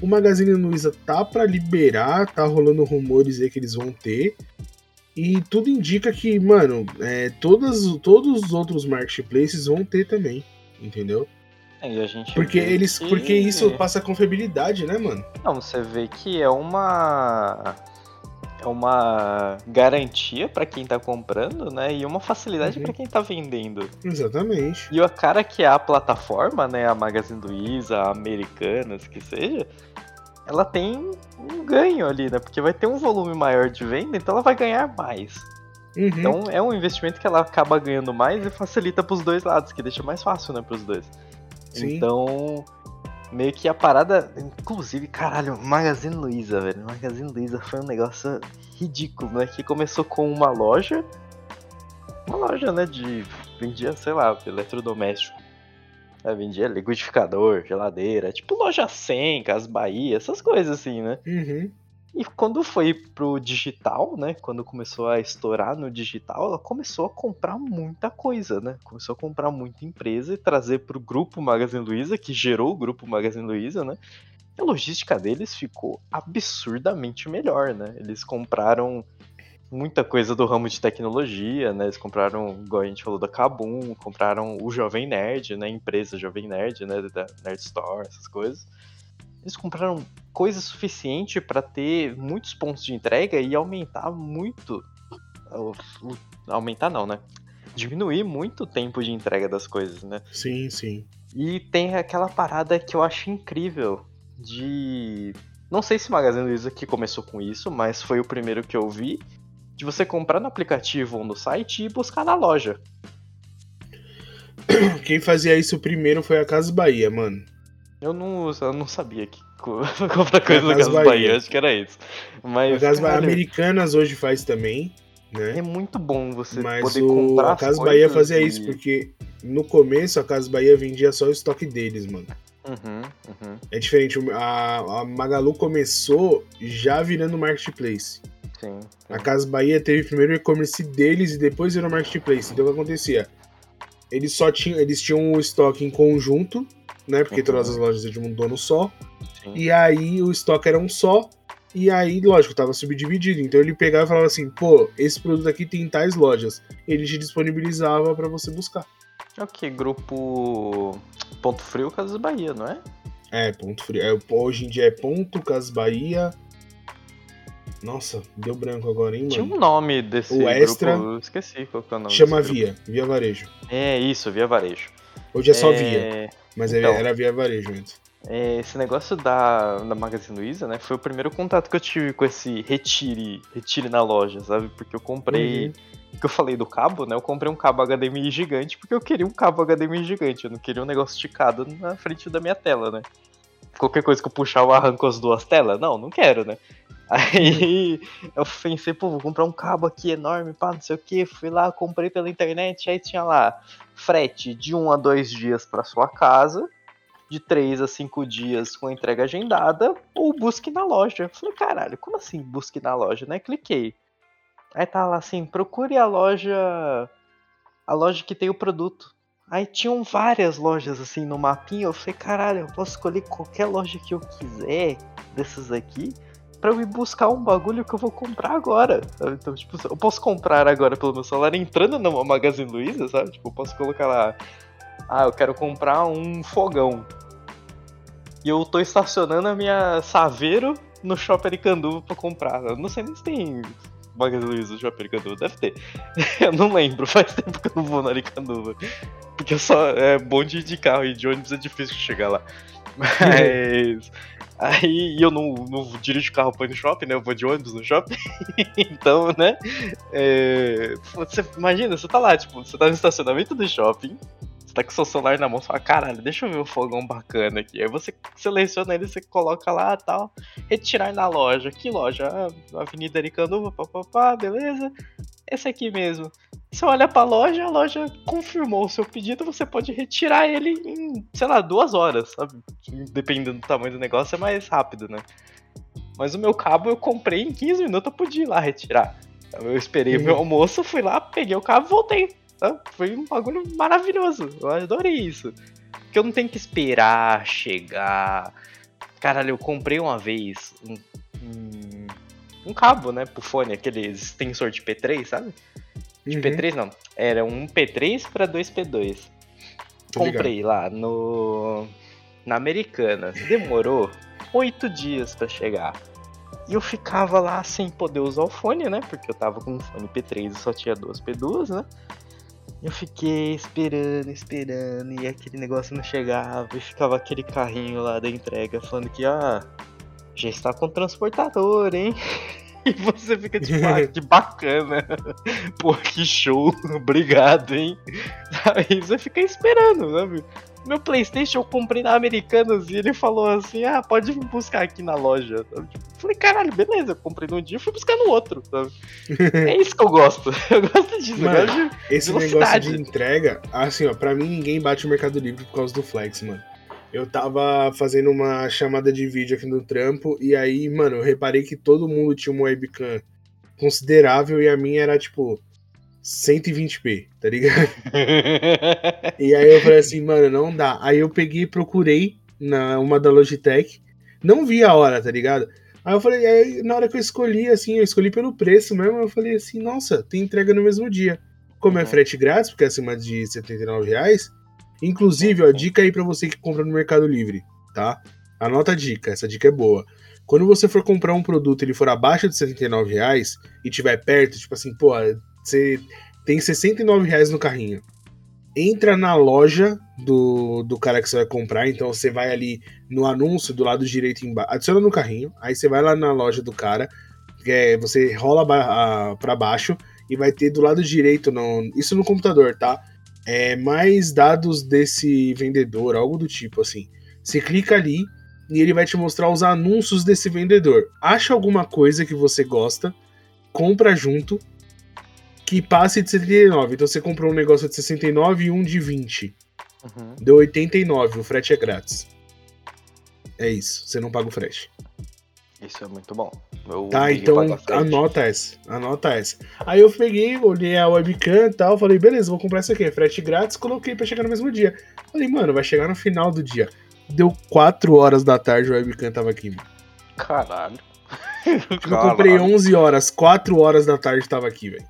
O Magazine Luiza tá para liberar, tá rolando rumores aí que eles vão ter. E tudo indica que, mano, é, todas, todos os outros marketplaces vão ter também, entendeu? É, E a gente Porque eles, que- porque isso passa confiabilidade, né, mano? Não, você vê que é uma é uma garantia pra quem tá comprando, né? E uma facilidade Uhum. pra quem tá vendendo. Exatamente. E o cara que é a plataforma, né, a Magazine Luiza, a Americanas, que seja, ela tem um ganho ali, né? Porque vai ter um volume maior de venda, então ela vai ganhar mais. Uhum. Então é um investimento que ela acaba ganhando mais e facilita pros dois lados, que deixa mais fácil, né, pros dois. Sim. Então, meio que a parada. Inclusive, caralho, Magazine Luiza, velho. Magazine Luiza foi um negócio ridículo, né? Que começou com uma loja. Uma loja, né? De. Vendia, sei lá, eletrodoméstico. Vendia liquidificador, geladeira, tipo loja 100, Cas Bahia, essas coisas assim, né? Uhum. E quando foi pro digital, né? Quando começou a estourar no digital, ela começou a comprar muita coisa, né? Começou a comprar muita empresa e trazer pro grupo Magazine Luiza, que gerou o grupo Magazine Luiza, né? E a logística deles ficou absurdamente melhor, né? Eles compraram muita coisa do ramo de tecnologia, né? Eles compraram, igual a gente falou, da Kabum, compraram o Jovem Nerd, né? A empresa Jovem Nerd, né? Da Nerd Store, essas coisas. Eles compraram coisa suficiente para ter muitos pontos de entrega e aumentar muito. aumentar não, né? Diminuir muito o tempo de entrega das coisas, né? Sim, sim. E tem aquela parada que eu acho incrível de. Não sei se o Magazine Luiza que começou com isso, mas foi o primeiro que eu vi. De você comprar no aplicativo ou no site e buscar na loja. (clears throat) Quem fazia isso primeiro foi a Casa Bahia, mano. Eu não, eu não sabia que co- (laughs) comprar coisa no Casas Casas Bahia. Bahia. acho que era isso. Mas A Casa Bahia Americanas hoje faz também, né? é muito bom você Mas poder o, comprar a as Casa Bahia fazia e- isso, porque no começo a Casa Bahia vendia só o estoque deles, mano. Uhum, uhum, É diferente, o- a, a Magalu começou já virando marketplace. sim. A Casa Bahia teve primeiro o e-commerce deles e depois virou marketplace. Então o que acontecia? Eles só tinham, eles tinham o estoque em conjunto, né? Porque Uhum. todas as lojas de um dono só. sim. E aí o estoque era um só. E aí, lógico, tava subdividido. Então ele pegava e falava assim: pô, esse produto aqui tem tais lojas. Ele te disponibilizava pra você buscar. É o que? Grupo Ponto Frio Casas Bahia, não é? É, ponto frio. É, hoje em dia é ponto Casas Bahia. Nossa, deu branco agora, hein, Tinha mano? um nome desse O grupo, Extra esqueci qual que é o nome. Chama. Via, Via Varejo. É isso, Via Varejo. Hoje é só É, Via, mas então. era Via Varejo antes. é, esse negócio da, da Magazine Luiza, né, foi o primeiro contato que eu tive com esse retire, retire na loja, sabe? Porque eu comprei, Uhum. que eu falei do cabo, né, eu comprei um cabo HDMI gigante porque eu queria um cabo HDMI gigante, eu não queria um negócio esticado na frente da minha tela, né? Qualquer coisa que eu puxar eu arranco as duas telas? Não, não quero, né? Aí (laughs) eu pensei, pô, vou comprar um cabo aqui enorme, pá, não sei o que. Fui lá, comprei pela internet, aí tinha lá frete de 1 a 2 dias para sua casa, de 3 a 5 dias com entrega agendada, ou busque na loja. Eu falei, caralho, como assim busque na loja, né? Cliquei. Aí tá lá assim, procure a loja. A loja que tem o produto. Aí tinham várias lojas assim no mapinha. Eu falei, caralho, eu posso escolher qualquer loja que eu quiser desses aqui pra eu ir buscar um bagulho que eu vou comprar agora. sabe? Então, tipo, eu posso comprar agora pelo meu celular entrando numa Magazine Luiza, sabe? Tipo, eu posso colocar lá. Ah, eu quero comprar um fogão. E eu tô estacionando a minha Saveiro no Shopping Aricanduva pra comprar. Eu não sei nem se tem Magazine Luiza no Shopping Aricanduva. Deve ter. (laughs) eu não lembro, faz tempo que eu não vou na Aricanduva. Porque eu só é bom de ir de carro e de ônibus é difícil chegar lá. (laughs) Mas. Aí eu não, não dirijo carro pra ir no shopping, né? Eu vou de ônibus no shopping. (laughs) então, né? é, você imagina, você tá lá, tipo, você tá no estacionamento do shopping. Você tá com seu celular na mão e fala, caralho, deixa eu ver um fogão bacana aqui. Aí você seleciona ele, você coloca lá tal. Retirar na loja. Que loja? Ah, Avenida Aricanduva, papapá, beleza. Esse aqui mesmo. Você olha pra loja, a loja confirmou o seu pedido, você pode retirar ele em, sei lá, duas horas, sabe? Dependendo do tamanho do negócio, é mais rápido, né? Mas o meu cabo eu comprei em 15 minutos, eu podia ir lá retirar. Eu esperei o Uhum. meu almoço, fui lá, peguei o cabo e voltei. tá? Foi um bagulho maravilhoso. Eu adorei isso. Porque eu não tenho que esperar chegar. Caralho, eu comprei uma vez um, um, um cabo, né, pro fone, aquele extensor de P3, sabe? De Uhum, P3 não. Era um P3 para 2P2. tô ligado. Comprei lá no na Americanas. Demorou oito dias pra chegar. E eu ficava lá sem poder usar o fone, né? Porque eu tava com um fone P3 e só tinha duas P2, né? Eu fiquei esperando, esperando, e aquele negócio não chegava, e ficava aquele carrinho lá da entrega falando que, ah, já está com o transportador, hein? (laughs) (laughs) E você fica tipo, ah, que bacana. (laughs) Pô, que show, (laughs) obrigado, hein? Aí você fica esperando, sabe? Meu Playstation eu comprei na Americanas e ele falou assim, ah, pode vir buscar aqui na loja. Tipo, Falei, caralho, beleza, eu comprei num dia e fui buscar no outro, sabe? É isso que eu gosto. Eu gosto disso, eu Mano, gosto de Esse Velocidade. negócio de entrega, assim, ó, pra mim ninguém bate o Mercado Livre por causa do Flex, mano. Eu tava fazendo uma chamada de vídeo aqui no trampo e aí, mano, eu reparei que todo mundo tinha uma webcam considerável e a minha era tipo 120p, tá ligado? (laughs) E aí eu falei assim, mano, não dá. Aí eu peguei e procurei na uma da Logitech, não vi a hora, tá ligado? Aí eu falei, aí na hora que eu escolhi, assim, eu escolhi pelo preço mesmo, eu falei assim, nossa, tem entrega no mesmo dia. Como é Uhum. frete grátis, porque é acima de 79 reais. Inclusive, ó, dica aí pra você que compra no Mercado Livre, tá? Anota a dica, essa dica é boa. Quando você for comprar um produto e ele for abaixo de 79 reais e tiver perto, tipo assim, pô, você tem 69 reais no carrinho entra na loja do, do cara que você vai comprar. Então você vai ali no anúncio do lado direito embaixo, adiciona no carrinho. Aí você vai lá na loja do cara, é, você rola ba- a- pra baixo e vai ter do lado direito, no, isso no computador, tá? É, mais dados desse vendedor, algo do tipo assim. Você clica ali e ele vai te mostrar os anúncios desse vendedor. Acha alguma coisa que você gosta, compra junto que passe de 79. Então você comprou um negócio de 69 e um de 20. Uhum. Deu 89, o frete é grátis. É isso, você não paga o frete. Isso é muito bom. Eu Tá, então anota essa, anota essa. Aí eu peguei, olhei a webcam e tal, falei, beleza, vou comprar isso aqui, frete grátis, coloquei pra chegar no mesmo dia. Falei, mano, vai chegar no final do dia. Deu 4 horas da tarde, a webcam tava aqui. mano. Caralho. (laughs) Eu comprei 11 horas, 4 horas da tarde tava aqui, velho.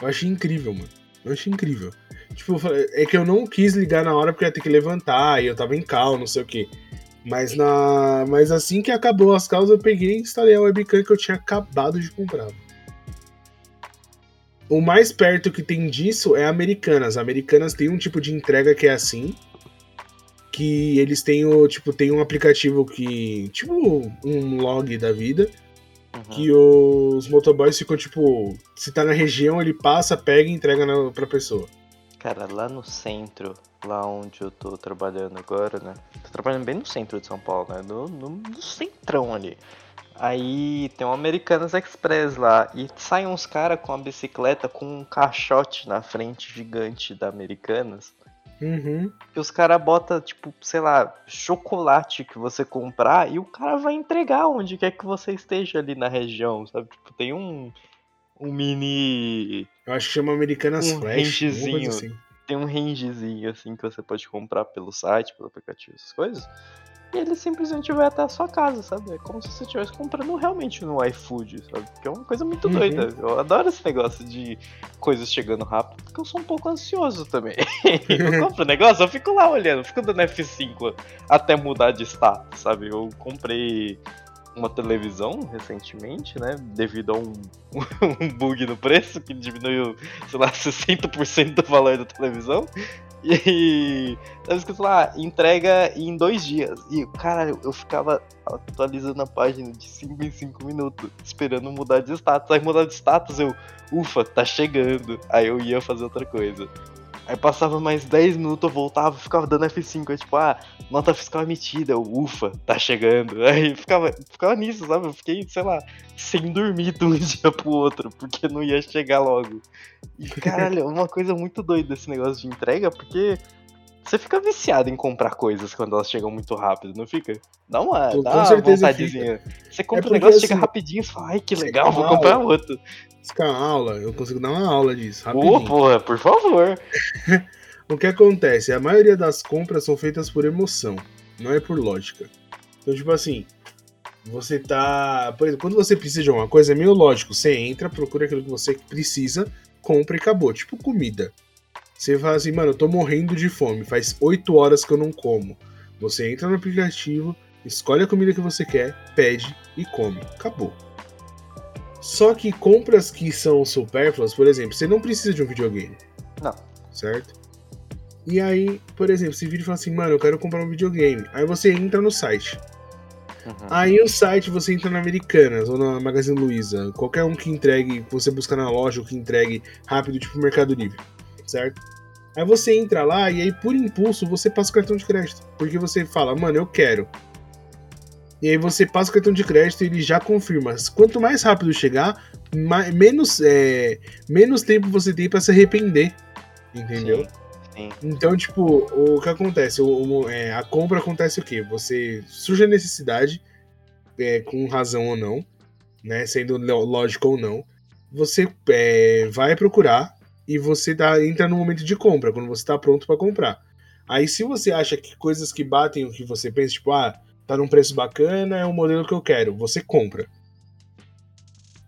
Eu achei incrível, mano. Eu achei incrível. Tipo, é que eu não quis ligar na hora porque eu ia ter que levantar e eu tava em cal, não sei o quê. Mas, na... Mas assim que acabou as causas, eu peguei e instalei a webcam que eu tinha acabado de comprar. O mais perto que tem disso é Americanas. Americanas tem um tipo de entrega que é assim. Que eles têm o. Tipo, tem um aplicativo que. Tipo, um log da vida. Uhum. Que os motoboys ficam, tipo. Se tá na região, ele passa, pega e entrega na, pra pessoa. Cara, lá no centro, lá onde eu tô trabalhando agora, né? Tô trabalhando bem no centro de São Paulo, né? No, no, no centrão ali. Aí tem um Americanas Express lá e saem uns caras com a bicicleta com um caixote na frente gigante da Americanas. Uhum. E os caras botam, tipo, sei lá, chocolate que você comprar e o cara vai entregar onde quer que você esteja ali na região, sabe? Tipo, tem um, um mini. Eu acho que chama Americanas um Flash. rangezinho. Assim. Tem um rangezinho assim que você pode comprar pelo site, pelo aplicativo, essas coisas. E ele simplesmente vai até a sua casa, sabe? É como se você estivesse comprando realmente no iFood, sabe? Que é uma coisa muito uhum. doida. Eu adoro esse negócio de coisas chegando rápido, porque eu sou um pouco ansioso também. (laughs) eu compro o negócio, eu fico lá olhando, fico dando F5 até mudar de status, sabe? Eu comprei uma televisão recentemente, né? Devido a um, (laughs) um bug no preço que diminuiu, sei lá, (laughs) 60% do valor da televisão. E tava escrito lá, entrega em dois dias. E, cara, eu ficava atualizando a página de 5 em 5 minutos, esperando mudar de status. Aí mudar de status, eu, ufa, tá chegando. Aí eu ia fazer outra coisa. Aí passava mais 10 minutos, eu voltava, ficava dando F5, eu, tipo, ah, nota fiscal emitida, ufa, tá chegando. (laughs) Aí ficava, ficava nisso, sabe? Eu fiquei, sei lá, sem dormir de um (laughs) dia pro outro, porque não ia chegar logo. E caralho, é uma coisa muito doida esse negócio de entrega, porque você fica viciado em comprar coisas quando elas chegam muito rápido, não fica? Dá uma, Com dá uma vontadezinha. Fica. Você compra é um negócio, assim, chega rapidinho e fala, ai que legal, vou comprar outro. É uma aula, eu consigo dar uma aula disso, rapidinho. Ô, porra, por favor. (laughs) o que acontece? A maioria das compras são feitas por emoção, não é por lógica. Então, tipo assim, você tá. Por exemplo, quando você precisa de alguma coisa, é meio lógico. Você entra, procura aquilo que você precisa, compra e acabou. Tipo comida. Você fala assim, mano, eu tô morrendo de fome, faz 8 horas que eu não como. Você entra no aplicativo, escolhe a comida que você quer, pede e come. Acabou. Só que compras que são supérfluas, por exemplo, você não precisa de um videogame. Não. Certo? E aí, por exemplo, você vira e fala assim, mano, eu quero comprar um videogame. Aí você entra no site. Uhum. Aí o site você entra na Americanas ou na Magazine Luiza, qualquer um que entregue, que você busca na loja ou que entregue rápido, tipo Mercado Livre, certo? Aí você entra lá e aí por impulso você passa o cartão de crédito, porque você fala, mano, eu quero. E aí você passa o cartão de crédito e ele já confirma. Quanto mais rápido chegar, mais, menos, é, menos tempo você tem para se arrepender. Entendeu? Sim. Então, tipo, o que acontece? O, o é, a compra acontece o quê? Você surge a necessidade, é, com razão ou não, né? Sendo lógico ou não. Você é, vai procurar e você tá, entra no momento de compra, quando você está pronto para comprar. Aí, se você acha que coisas que batem o que você pensa, tipo, ah, tá num preço bacana, é o modelo que eu quero. Você compra.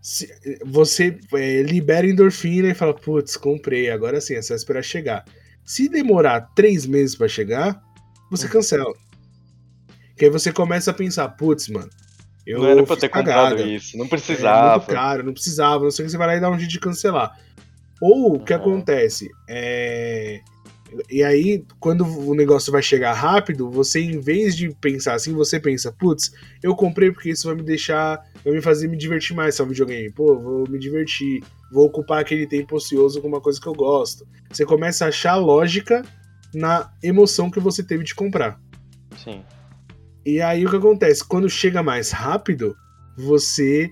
Se, você é, libera endorfina e fala, putz, comprei, agora sim, é só esperar chegar. Se demorar três meses para chegar, você uhum. cancela. Que aí você começa a pensar, putz, mano, eu não era pra ter cagada. comprado isso, não precisava. É, muito caro, não precisava, não sei o que você vai lá e dá um jeito de cancelar. Ou o que uhum. acontece? É, e aí, quando o negócio vai chegar rápido, você, em vez de pensar assim, você pensa, putz, eu comprei porque isso vai me deixar, vai me fazer me divertir mais se é um videogame. Pô, vou me divertir, vou ocupar aquele tempo ocioso com uma coisa que eu gosto. Você começa a achar lógica na emoção que você teve de comprar. Sim. E aí o que acontece? Quando chega mais rápido, você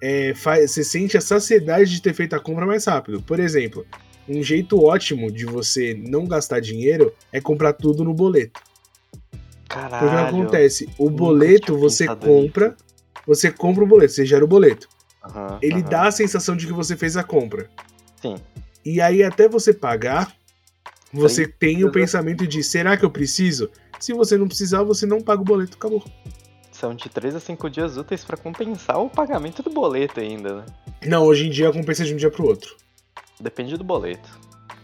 é, faz, você sente a saciedade de ter feito a compra mais rápido. Por exemplo, um jeito ótimo de você não gastar dinheiro é comprar tudo no boleto. Caralho. O que acontece? O boleto você compra, você compra o boleto, você gera o boleto. Uhum, Ele uhum. dá a sensação de que você fez a compra. Sim. E aí, até você pagar, você Sim. tem o pensamento de: será que eu preciso? Se você não precisar, você não paga o boleto, acabou. São de 3 a 5 dias úteis para compensar o pagamento do boleto ainda, né? Não, hoje em dia compensa de um dia pro outro. Depende do boleto.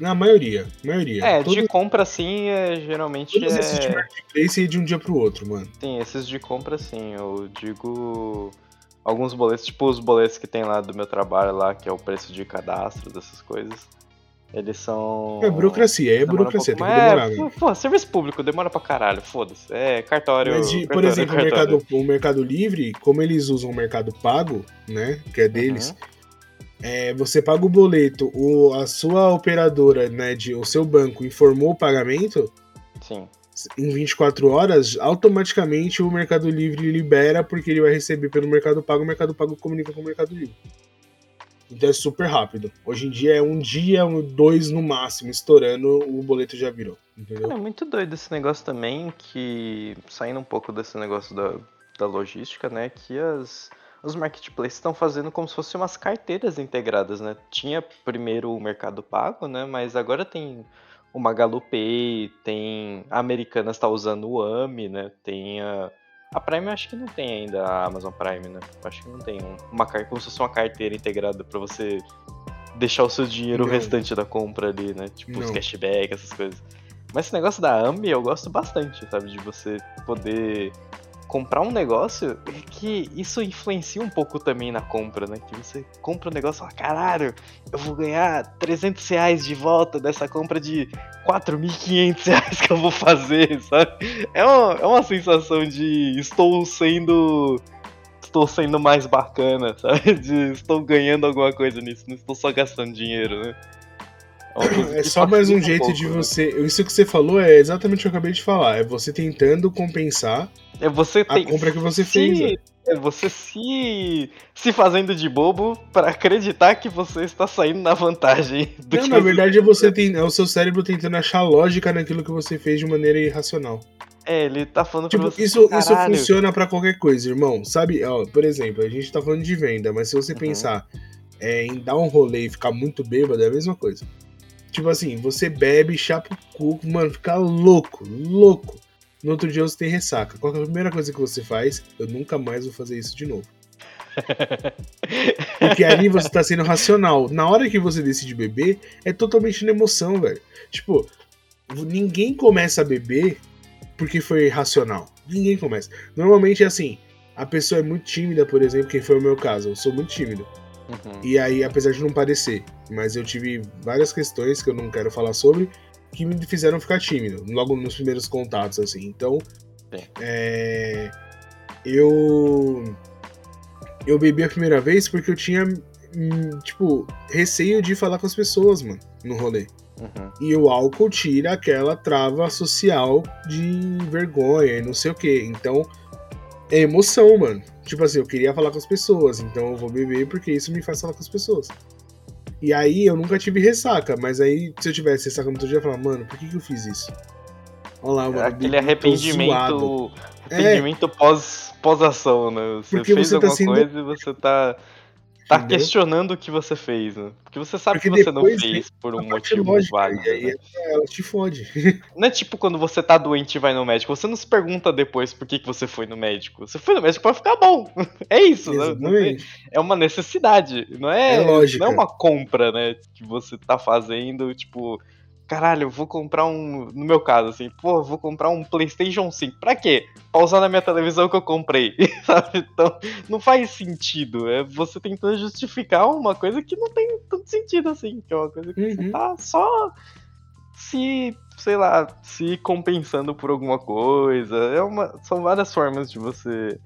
Na maioria, maioria. É, Todo... de compra sim, é, geralmente Todos é... esses de marketplace é de um dia pro outro, mano. Sim, esses de compra sim, eu digo alguns boletos, tipo os boletos que tem lá do meu trabalho lá, que é o preço de cadastro dessas coisas. Eles são. É burocracia, é burocracia, um tem que demorar. É, pô, serviço público demora pra caralho, foda-se. É cartório. Mas, de, cartório, por exemplo, cartório. O, mercado, o Mercado Livre, como eles usam o Mercado Pago, né? Que é deles. Uhum. É, você paga o boleto, o, a sua operadora, né, de, o seu banco informou o pagamento. Sim. Em 24 horas, automaticamente o Mercado Livre libera, porque ele vai receber pelo Mercado Pago, o Mercado Pago comunica com o Mercado Livre. Então é super rápido. Hoje em dia é um dia, dois no máximo, estourando, o boleto já virou. Entendeu? É muito doido esse negócio também, que saindo um pouco desse negócio da, da logística, né? Que as, os marketplaces estão fazendo como se fossem umas carteiras integradas, né? Tinha primeiro o Mercado Pago, né? Mas agora tem o Magalu tem. A Americanas está usando o AMI, né? Tem a a Prime eu acho que não tem ainda a Amazon Prime, né? Eu acho que não tem uma como se fosse uma carteira integrada para você deixar o seu dinheiro não. o restante da compra ali, né? Tipo não. os cashback, essas coisas. Mas esse negócio da AMI eu gosto bastante, sabe? De você poder comprar um negócio que isso influencia um pouco também na compra, né? Que você compra um negócio e fala, caralho, eu vou ganhar 300 reais de volta dessa compra de 4.500 reais que eu vou fazer, (laughs) sabe? É uma, é uma sensação de estou sendo estou sendo mais bacana, (laughs) sabe? De estou ganhando alguma coisa nisso, não estou só gastando dinheiro, né? É, é só mais um, um jeito pouco, de né? você. Né? Isso que você falou é exatamente o que eu acabei de falar. É você tentando compensar é você tem, a compra que você se, fez. Né? É você se, se fazendo de bobo para acreditar que você está saindo na vantagem. Não, na verdade é você tem, é o seu cérebro tentando achar lógica naquilo que você fez de maneira irracional. É, ele tá falando tipo, pra você. Isso, isso funciona para qualquer coisa, irmão. Sabe, ó, por exemplo, a gente tá falando de venda, mas se você uhum. pensar é, em dar um rolê e ficar muito bêbado, é a mesma coisa. Tipo assim, você bebe, chapa o cu, mano, fica louco, louco. No outro dia você tem ressaca. Qual é a primeira coisa que você faz? Eu nunca mais vou fazer isso de novo. Porque (laughs) ali você tá sendo racional. Na hora que você decide beber, é totalmente na emoção, velho. Tipo, ninguém começa a beber porque foi racional. Ninguém começa. Normalmente é assim: a pessoa é muito tímida, por exemplo, quem foi o meu caso. Eu sou muito tímido. Uhum. E aí, apesar de não parecer, mas eu tive várias questões que eu não quero falar sobre, que me fizeram ficar tímido, logo nos primeiros contatos, assim. Então, é, eu eu bebi a primeira vez porque eu tinha, hum, tipo, receio de falar com as pessoas, mano, no rolê. Uhum. E o álcool tira aquela trava social de vergonha e não sei o que. Então, é emoção, mano. Tipo assim, eu queria falar com as pessoas, então eu vou beber porque isso me faz falar com as pessoas. E aí eu nunca tive ressaca, mas aí se eu tivesse ressaca no outro dia, eu ia falar, mano, por que, que eu fiz isso? Olha lá, mano. Aquele arrependimento. Arrependimento é. pós, pós-ação, né? Você Porque fez você tá alguma sendo... coisa e você tá tá Entendeu? questionando o que você fez, né? Porque você sabe Porque que você não fez por um motivo lógica, válido. E aí né? ela te fode. (laughs) Não é tipo quando você tá doente e vai no médico, você não se pergunta depois por que, que você foi no médico. Você foi no médico pra ficar bom. (laughs) É isso, né? Exatamente. né? É uma necessidade, não é, é não é uma compra, né? Que você tá fazendo, tipo, caralho, vou comprar um. No meu caso, assim, pô, vou comprar um PlayStation 5. Pra quê? Pra usar na minha televisão que eu comprei. (laughs) Sabe? Então, não faz sentido. É você tentando justificar uma coisa que não tem tanto sentido assim. Que é uma coisa que uhum. você tá só se, sei lá, se compensando por alguma coisa. É uma, são várias formas de você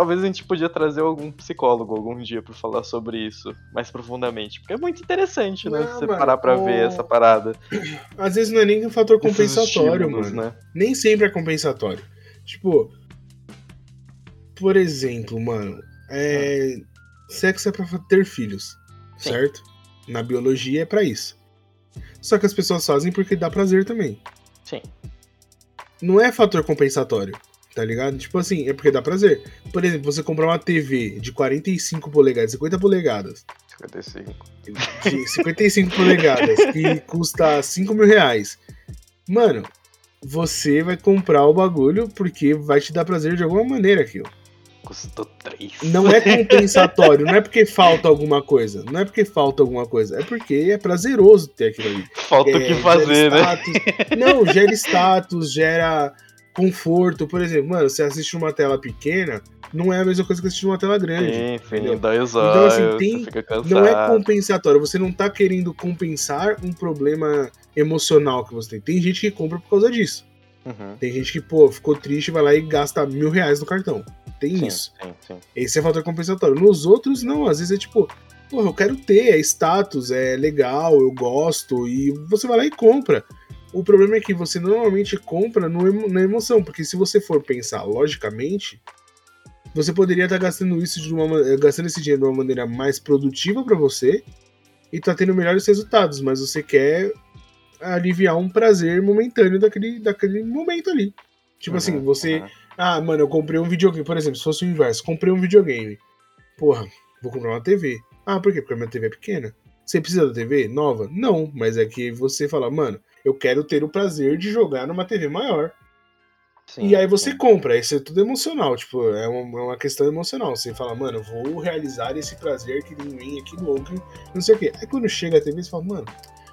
Talvez a gente podia trazer algum psicólogo algum dia para falar sobre isso mais profundamente. Porque é muito interessante, né? Não, você mano, parar pra o... ver essa parada. (clears throat) Às vezes não é nem um fator compensatório, mano. Né? Nem sempre é compensatório. Tipo, por exemplo, mano, é... sexo é pra ter filhos, Sim. certo? Na biologia é para isso. Só que as pessoas fazem porque dá prazer também. Sim. Não é fator compensatório. Tá ligado? Tipo assim, é porque dá prazer. Por exemplo, você comprar uma TV de 45 polegadas, 50 polegadas. 55. De 55 polegadas, que custa 5 mil reais. Mano, você vai comprar o bagulho porque vai te dar prazer de alguma maneira aquilo. Custou 3. Não é compensatório, não é porque falta alguma coisa. Não é porque falta alguma coisa. É porque é prazeroso ter aquilo ali. Falta o É, que fazer, né? status. Não, gera status, gera conforto. Por exemplo, mano, você assiste uma tela pequena, não é a mesma coisa que assistir uma tela grande. Sim, entendeu? sim, dói os Então, olhos, assim, tem-. Não é compensatório, você não tá querendo compensar um problema emocional que você tem. Tem gente que compra por causa disso. Uhum. Tem gente que, pô, ficou triste, vai lá e gasta mil reais no cartão. Tem Sim, isso. sim, sim. Esse é fator compensatório. Nos outros, não. Às vezes é tipo, porra, eu quero ter, é status, é legal, eu gosto, e você vai lá e compra. O problema é que você normalmente compra no na emoção, porque se você for pensar logicamente, você poderia estar gastando isso de uma ma- eh, gastando esse dinheiro de uma maneira mais produtiva para você e tá tendo melhores resultados, mas você quer aliviar um prazer momentâneo daquele, daquele momento ali. Tipo assim, Uhum, você uhum. ah, mano, eu comprei um videogame, por exemplo, se fosse o inverso, comprei um videogame. Porra, vou comprar uma TV. Ah, por quê? Porque a minha TV é pequena. Você precisa da TV nova? Não, mas é que você fala, mano, eu quero ter o prazer de jogar numa TV maior. Sim, e aí você sim. compra, isso é tudo emocional, tipo, é uma, é uma questão emocional. Você fala, mano, eu vou realizar esse prazer que em mim aqui louco, não sei o quê. Aí quando chega a TV, você fala, mano,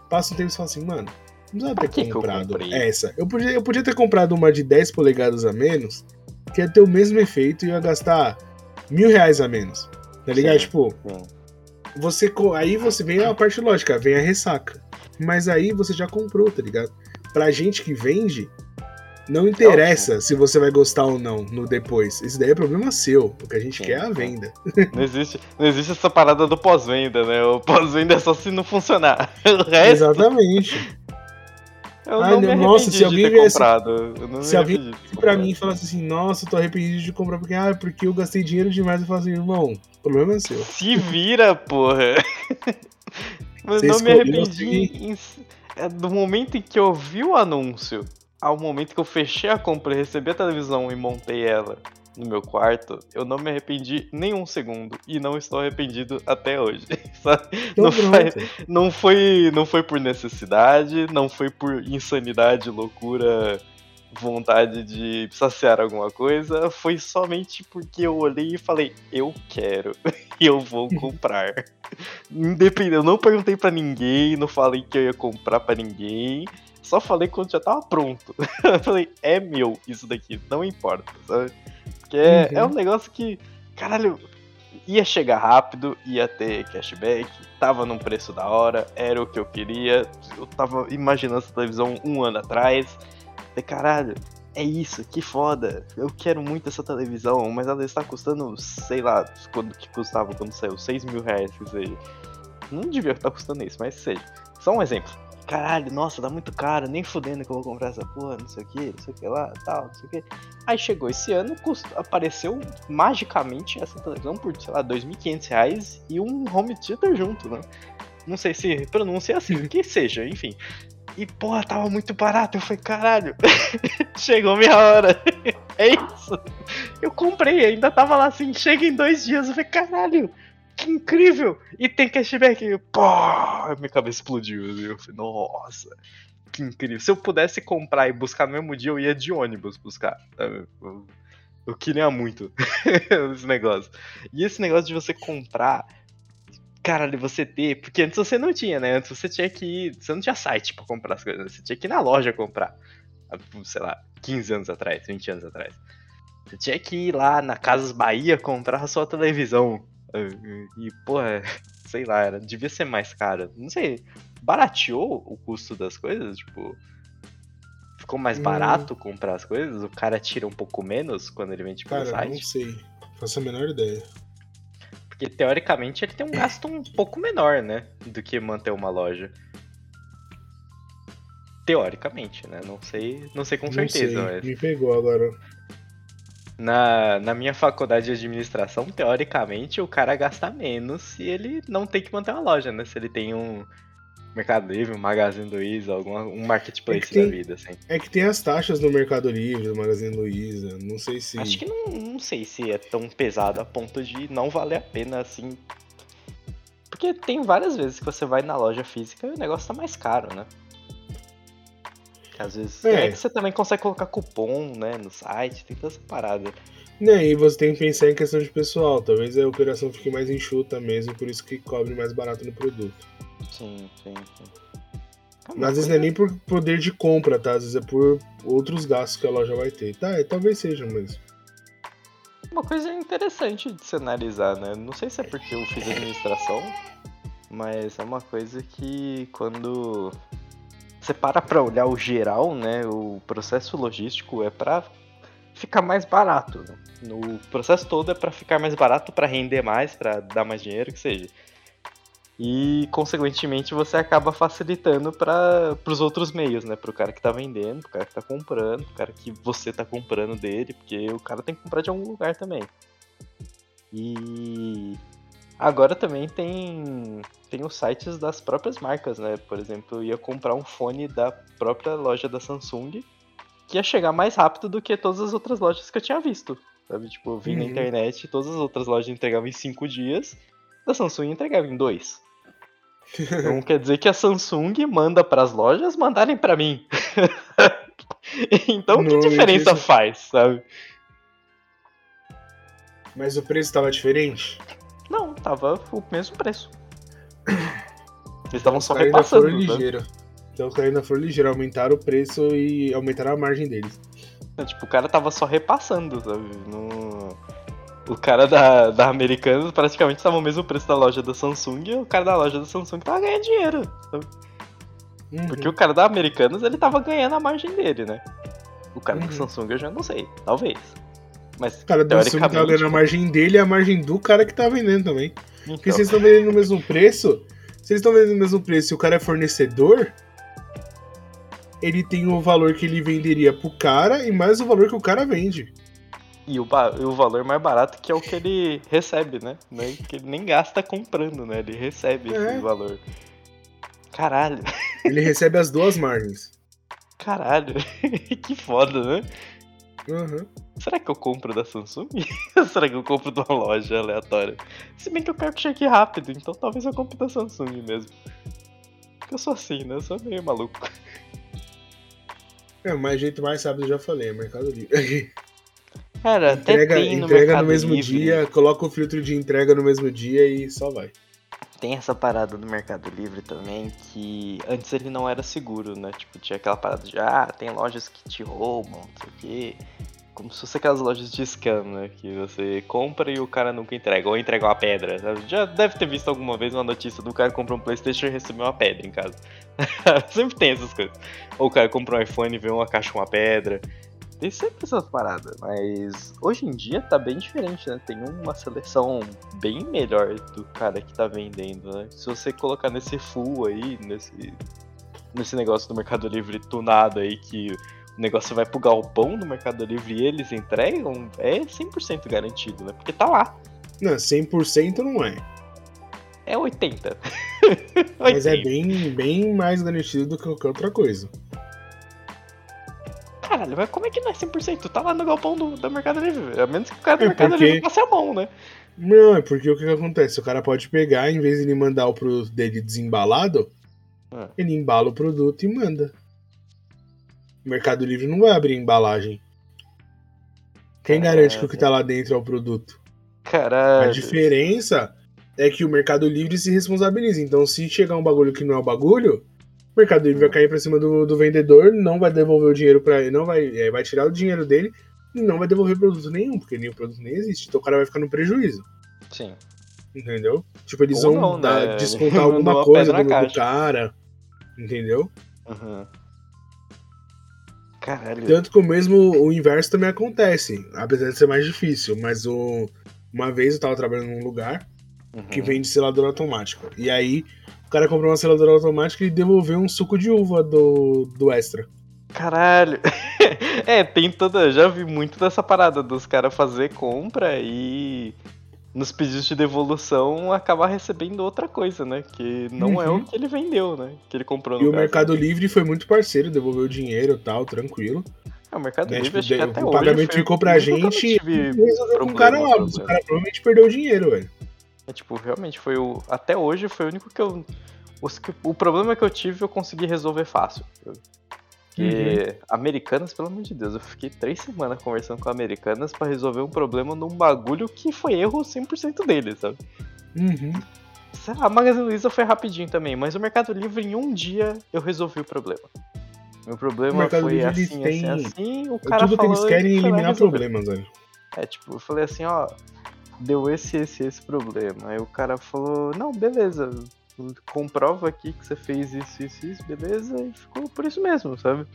passa um tempo e você fala assim, mano, não precisava ter eu comprado comprei? essa. Eu podia, eu podia ter comprado uma de 10 polegadas a menos, que ia ter o mesmo efeito e ia gastar mil reais a menos. Tá ligado? Sim. Tipo, você. Aí você vem a parte lógica, vem a ressaca. Mas aí você já comprou, tá ligado? Pra gente que vende, não interessa se você vai gostar ou não no depois. Isso daí é problema seu. O que a gente Sim, quer é a venda. Não existe, não existe essa parada do pós-venda, né? O pós-venda é só se não funcionar. (laughs) O resto, Exatamente. eu Ah, não nossa, se alguém viesse- se alguém pra mim falasse assim, nossa, eu tô arrependido de comprar porque, ah, porque eu gastei dinheiro demais, eu falo assim, irmão, o problema é seu. Se vira, porra! Mas não me arrependi em- é, do momento em que eu vi o anúncio ao momento que eu fechei a compra, recebi a televisão e montei ela no meu quarto, eu não me arrependi nem um segundo. E não estou arrependido até hoje. (laughs) Não pronto. não foi, não foi por necessidade, não foi por insanidade, loucura, vontade de saciar alguma coisa, foi somente porque eu olhei e falei, eu quero, e (laughs) eu vou comprar. Independente, eu não perguntei pra ninguém, não falei que eu ia comprar pra ninguém, só falei quando já tava pronto. (laughs) eu falei, é meu isso daqui, não importa, sabe? Porque é, Uhum. é um negócio que, caralho, ia chegar rápido, ia ter cashback, tava num preço da hora, era o que eu queria. Eu tava imaginando essa televisão um ano atrás. Caralho, é isso, que foda. Eu quero muito essa televisão, mas ela está custando, sei lá, quando que custava quando saiu, 6 mil reais, que seja. Não devia estar custando isso, mas seja. Só um exemplo. Caralho, nossa, tá muito caro, nem fudendo que eu vou comprar essa porra, não sei o que, não sei o que lá, tal, não sei o que. Aí chegou esse ano, cust- apareceu magicamente essa televisão por, sei lá, 2.500 reais e um home theater junto, né? Não sei se pronuncia assim, (laughs) que seja, enfim. E, porra, tava muito barato. Eu falei, caralho, (laughs) chegou minha hora. (laughs) é isso. Eu comprei, ainda tava lá assim, chega em dois dias. Eu falei, caralho, que incrível. E tem cashback. Pô, minha cabeça explodiu. assim. Eu falei, nossa, que incrível. Se eu pudesse comprar e buscar no mesmo dia, eu ia de ônibus buscar. Eu, eu queria muito (laughs) esse negócio. E esse negócio de você comprar caralho, você ter. Porque antes você não tinha, né? Antes você tinha que ir. Você não tinha site pra comprar as coisas. Você tinha que ir na loja comprar. Sei lá, 15 anos atrás, 20 anos atrás. Você tinha que ir lá na Casas Bahia comprar a sua televisão. E, porra, (laughs) sei lá, era, devia ser mais caro. Não sei. Barateou o custo das coisas? Tipo. Ficou mais Hum. barato comprar as coisas? O cara tira um pouco menos quando ele vende pelo Cara, não site? sei. Faço a menor ideia. Porque teoricamente ele tem um gasto um pouco menor, né? Do que manter uma loja. Teoricamente, né? Não sei, não sei com não certeza, sei. mas. Me pegou agora. Na, na minha faculdade de administração, teoricamente, o cara gasta menos e ele não tem que manter uma loja, né? Se ele tem um Mercado Livre, um Magazine Luiza, algum um marketplace É tem- da vida, assim. É que tem as taxas no Mercado Livre, no Magazine Luiza. Não sei se. Acho que não, não sei se é tão pesado a ponto de não valer a pena, assim. Porque tem várias vezes que você vai na loja física e o negócio tá mais caro, né? Às vezes é. é. que você também consegue colocar cupom, né, no site, tem toda essa parada. Né, e você tem que pensar em questão de pessoal. Talvez a operação fique mais enxuta mesmo, por isso que cobre mais barato no produto. Sim, sim, sim. Mas às vezes não é nem por poder de compra, tá? Às vezes é por outros gastos que a loja vai ter. Tá, talvez seja mesmo. Uma coisa interessante de se analisar, né? Não sei se é porque eu fiz administração, mas é uma coisa que quando você para pra olhar o geral, né? O processo logístico é para ficar mais barato. Né? No processo todo é para ficar mais barato, para render mais, para dar mais dinheiro, que seja. E, consequentemente, você acaba facilitando para os outros meios, né? Para o cara que está vendendo, para o cara que está comprando, para o cara que você está comprando dele, porque o cara tem que comprar de algum lugar também. E agora também tem tem os sites das próprias marcas, né? Por exemplo, eu ia comprar um fone da própria loja da Samsung, que ia chegar mais rápido do que todas as outras lojas que eu tinha visto. Sabe? Tipo, eu vi uhum. na internet, todas as outras lojas entregavam em 5 dias, da Samsung entregava em 2. Então quer dizer que a Samsung manda para as lojas mandarem para mim. (laughs) então que diferença isso... faz, sabe? Mas o preço estava diferente? Não, tava o mesmo preço. Eles estavam só repassando. Foram ligeiro. Então os ainda foram ligeiro, aumentaram o preço e aumentaram a margem deles. É, tipo, o cara tava só repassando, sabe? No o cara da, da Americanas praticamente estava o mesmo preço da loja da Samsung e o cara da loja da Samsung tava ganhando dinheiro. Uhum. Porque o cara da Americanas ele tava ganhando a margem dele, né? O cara uhum. da Samsung eu já não sei, talvez. Mas, o cara da Samsung tava ganhando a margem dele e a margem do cara que tá vendendo também. Então. Porque vocês estão vendendo no mesmo preço, se eles estão vendendo no mesmo preço e o cara é fornecedor, ele tem o valor que ele venderia pro cara e mais o valor que o cara vende. E o, o valor mais barato que é o que ele (laughs) recebe, né? É que ele nem gasta comprando, né? Ele recebe é. esse valor. Caralho. (laughs) Ele recebe as duas margens. Caralho. (laughs) que foda, né? Uhum. Será que eu compro da Samsung? Será que eu compro de uma loja aleatória? Se bem que eu quero que chegue rápido, então talvez eu compre da Samsung mesmo. Porque eu sou assim, né? Eu sou meio maluco. É, o jeito mais rápido eu já falei, é Mercado Livre. Cara, entrega, até tem no entrega no mesmo Livre. dia, coloca o filtro de entrega no mesmo dia e só vai. Tem essa parada do Mercado Livre também que antes ele não era seguro, né? Tipo, tinha aquela parada de ah, tem lojas que te roubam, não sei o quê. Como se fosse aquelas lojas de scam, né? Que você compra e o cara nunca entrega, ou entrega uma pedra. Sabe? Já deve ter visto alguma vez uma notícia do cara comprou um Playstation e recebeu uma pedra em casa. (laughs) Sempre tem essas coisas. Ou o cara comprou um iPhone e veio uma caixa com uma pedra. Tem sempre essas paradas, mas hoje em dia tá bem diferente, né? Tem uma seleção bem melhor do cara que tá vendendo, né? Se você colocar nesse full aí, nesse, nesse negócio do Mercado Livre tunado aí, que o negócio vai pro galpão do Mercado Livre e eles entregam, é 100% garantido, né? Porque tá lá. Não, 100% não é. É 80. (laughs) Mas é bem, bem mais garantido do que qualquer outra coisa. Caralho, mas como é que não é 100%? Tá lá no galpão do, do Mercado Livre. A menos que o cara do é Mercado porque... Livre passe a mão, né? Não, é porque o que, que, acontece? O cara pode pegar, em vez de ele mandar o produto dele desembalado, ah. ele embala o produto e manda. O Mercado Livre não vai abrir embalagem. Quem Caralho. garante que o que tá lá dentro é o produto? Caralho. A diferença é que o Mercado Livre se responsabiliza. Então, se chegar um bagulho que não é o bagulho, o Mercado Livre vai cair pra cima do, do vendedor, não vai devolver o dinheiro para ele, não vai, é, vai tirar o dinheiro dele e não vai devolver produto nenhum, porque nem o produto nem existe. Então o cara vai ficar no prejuízo. Sim. Entendeu? Tipo, eles Ou vão não, dar, né? descontar (laughs) alguma coisa do, do, cara. Entendeu? Uhum. Caralho. Tanto que o mesmo o inverso também acontece, apesar de ser mais difícil. Mas o, uma vez eu tava trabalhando num lugar uhum. que vende selador automático. E aí o cara comprou uma seladora automática e devolveu um suco de uva do, do extra. Caralho. (laughs) é, tem toda. Já vi muito dessa parada dos caras fazer compra e nos pedidos de devolução acabar recebendo outra coisa, né? Que não uhum. é o uhum. que ele vendeu, né? Que ele comprou no E caso. o Mercado Livre foi muito parceiro, devolveu o dinheiro e tal, tranquilo. É, o Mercado né? Livre tipo, acho que até o pagamento ficou pra gente e resolveu com o cara lá, mas o cara provavelmente perdeu o dinheiro, velho. É, tipo, realmente foi o. Até hoje foi o único que eu. O, o problema que eu tive eu consegui resolver fácil. Porque Americanas, pelo amor de Deus, eu fiquei três semanas conversando com Americanas pra resolver um problema num bagulho que foi erro 100% deles, sabe? Uhum. A Magazine Luiza foi rapidinho também, mas o Mercado Livre em um dia eu resolvi o problema. Meu problema foi Livre, assim, assim, assim, o cara Tudo que eles falou, querem eliminar problemas, velho. É, tipo, eu falei assim, ó, deu esse, esse, esse problema. Aí o cara falou, não, beleza, comprova aqui que você fez isso, isso, isso, beleza, e ficou por isso mesmo, sabe?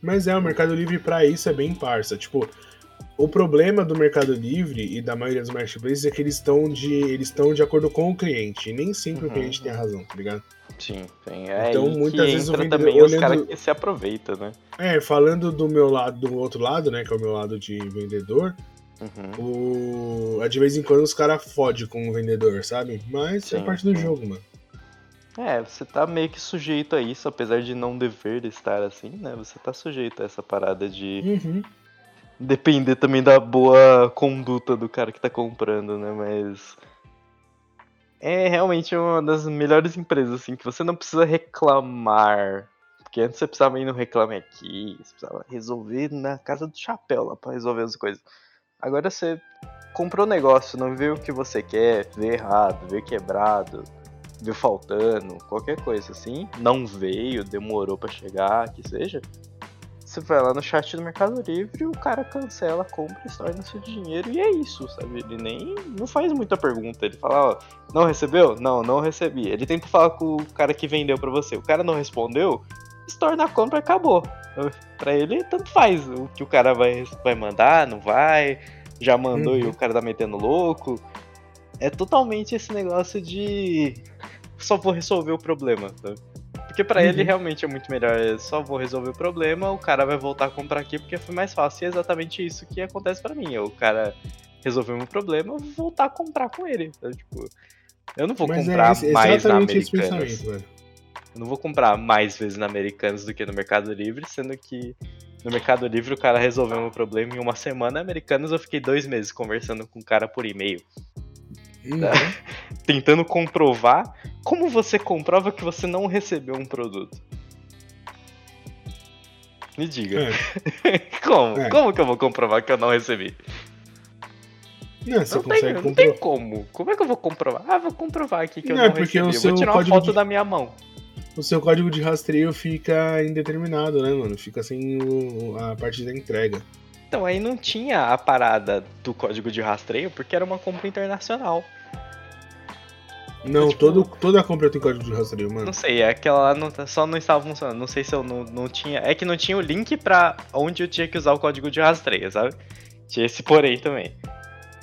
Mas é, o Mercado Livre pra isso é bem parça. Tipo, o problema do Mercado Livre e da maioria dos marketplaces é que eles estão de, eles estão de acordo com o cliente. E nem sempre o Uhum, cliente tem a razão, tá ligado? Sim, tem. É Então, muitas que vezes o vendedor também os olhando- caras que se aproveitam, né? É, falando do meu lado, do outro lado, né, que é o meu lado de vendedor, Uhum. o... de vez em quando os caras fodem com o vendedor, sabe? Mas é Sim, parte do jogo, mano. É, você tá meio que sujeito a isso, apesar de não dever estar assim, né? Você tá sujeito a essa parada de Uhum. depender também da boa conduta do cara que tá comprando, né? Mas. É realmente uma das melhores empresas, assim, que você não precisa reclamar. Porque antes você precisava ir no Reclame Aqui, você precisava resolver na casa do chapéu lá pra resolver as coisas. Agora você comprou o negócio, não vê o que você quer, vê errado, vê quebrado, vê faltando, qualquer coisa assim. Não veio, demorou pra chegar, que seja. Você vai lá no chat do Mercado Livre, o cara cancela, compra, estorna seu dinheiro e é isso, sabe? Ele nem não faz muita pergunta. Ele fala, ó, não recebeu? Não, não recebi. Ele tenta falar com o cara que vendeu pra você. O cara não respondeu, estorna a compra e acabou. Pra ele, tanto faz o que o cara vai, vai mandar, não vai. Já mandou e Uhum. o cara tá metendo louco. É totalmente esse negócio de só vou resolver o problema, sabe? Porque pra ele Uhum. realmente é muito melhor, é só vou resolver o problema, o cara vai voltar a comprar aqui porque foi mais fácil. E é exatamente isso que acontece pra mim. O cara resolveu meu problema, eu vou voltar a comprar com ele. Tipo, eu não vou Mas comprar é esse- mais na exatamente esse Americanas. pensamento, velho. Eu não vou comprar mais vezes na Americanas do que no Mercado Livre, sendo que no Mercado Livre o cara resolveu meu problema em uma semana, na Americanas eu fiquei dois meses conversando com o cara por e-mail, Uhum. (laughs) tentando comprovar como você comprova que você não recebeu um produto. Me diga. É. (laughs) como? É. Como que eu vou comprovar que eu não recebi? Não, você Não, consegue tem, não comprovar. tem como. Como é que eu vou comprovar? Ah, vou comprovar aqui que eu Não, não, é porque recebi. Eu vou tirar uma foto de- da minha mão. O seu código de rastreio fica indeterminado, né, mano? Fica sem o- a parte da entrega. Então, aí não tinha a parada do código de rastreio, porque era uma compra internacional. Não, tipo- todo, toda compra tem código de rastreio, mano. Não sei, é aquela lá não, tá- só não estava funcionando. Não sei se eu não, não tinha. É que não tinha o link pra onde eu tinha que usar o código de rastreio, sabe? Tinha esse porém também.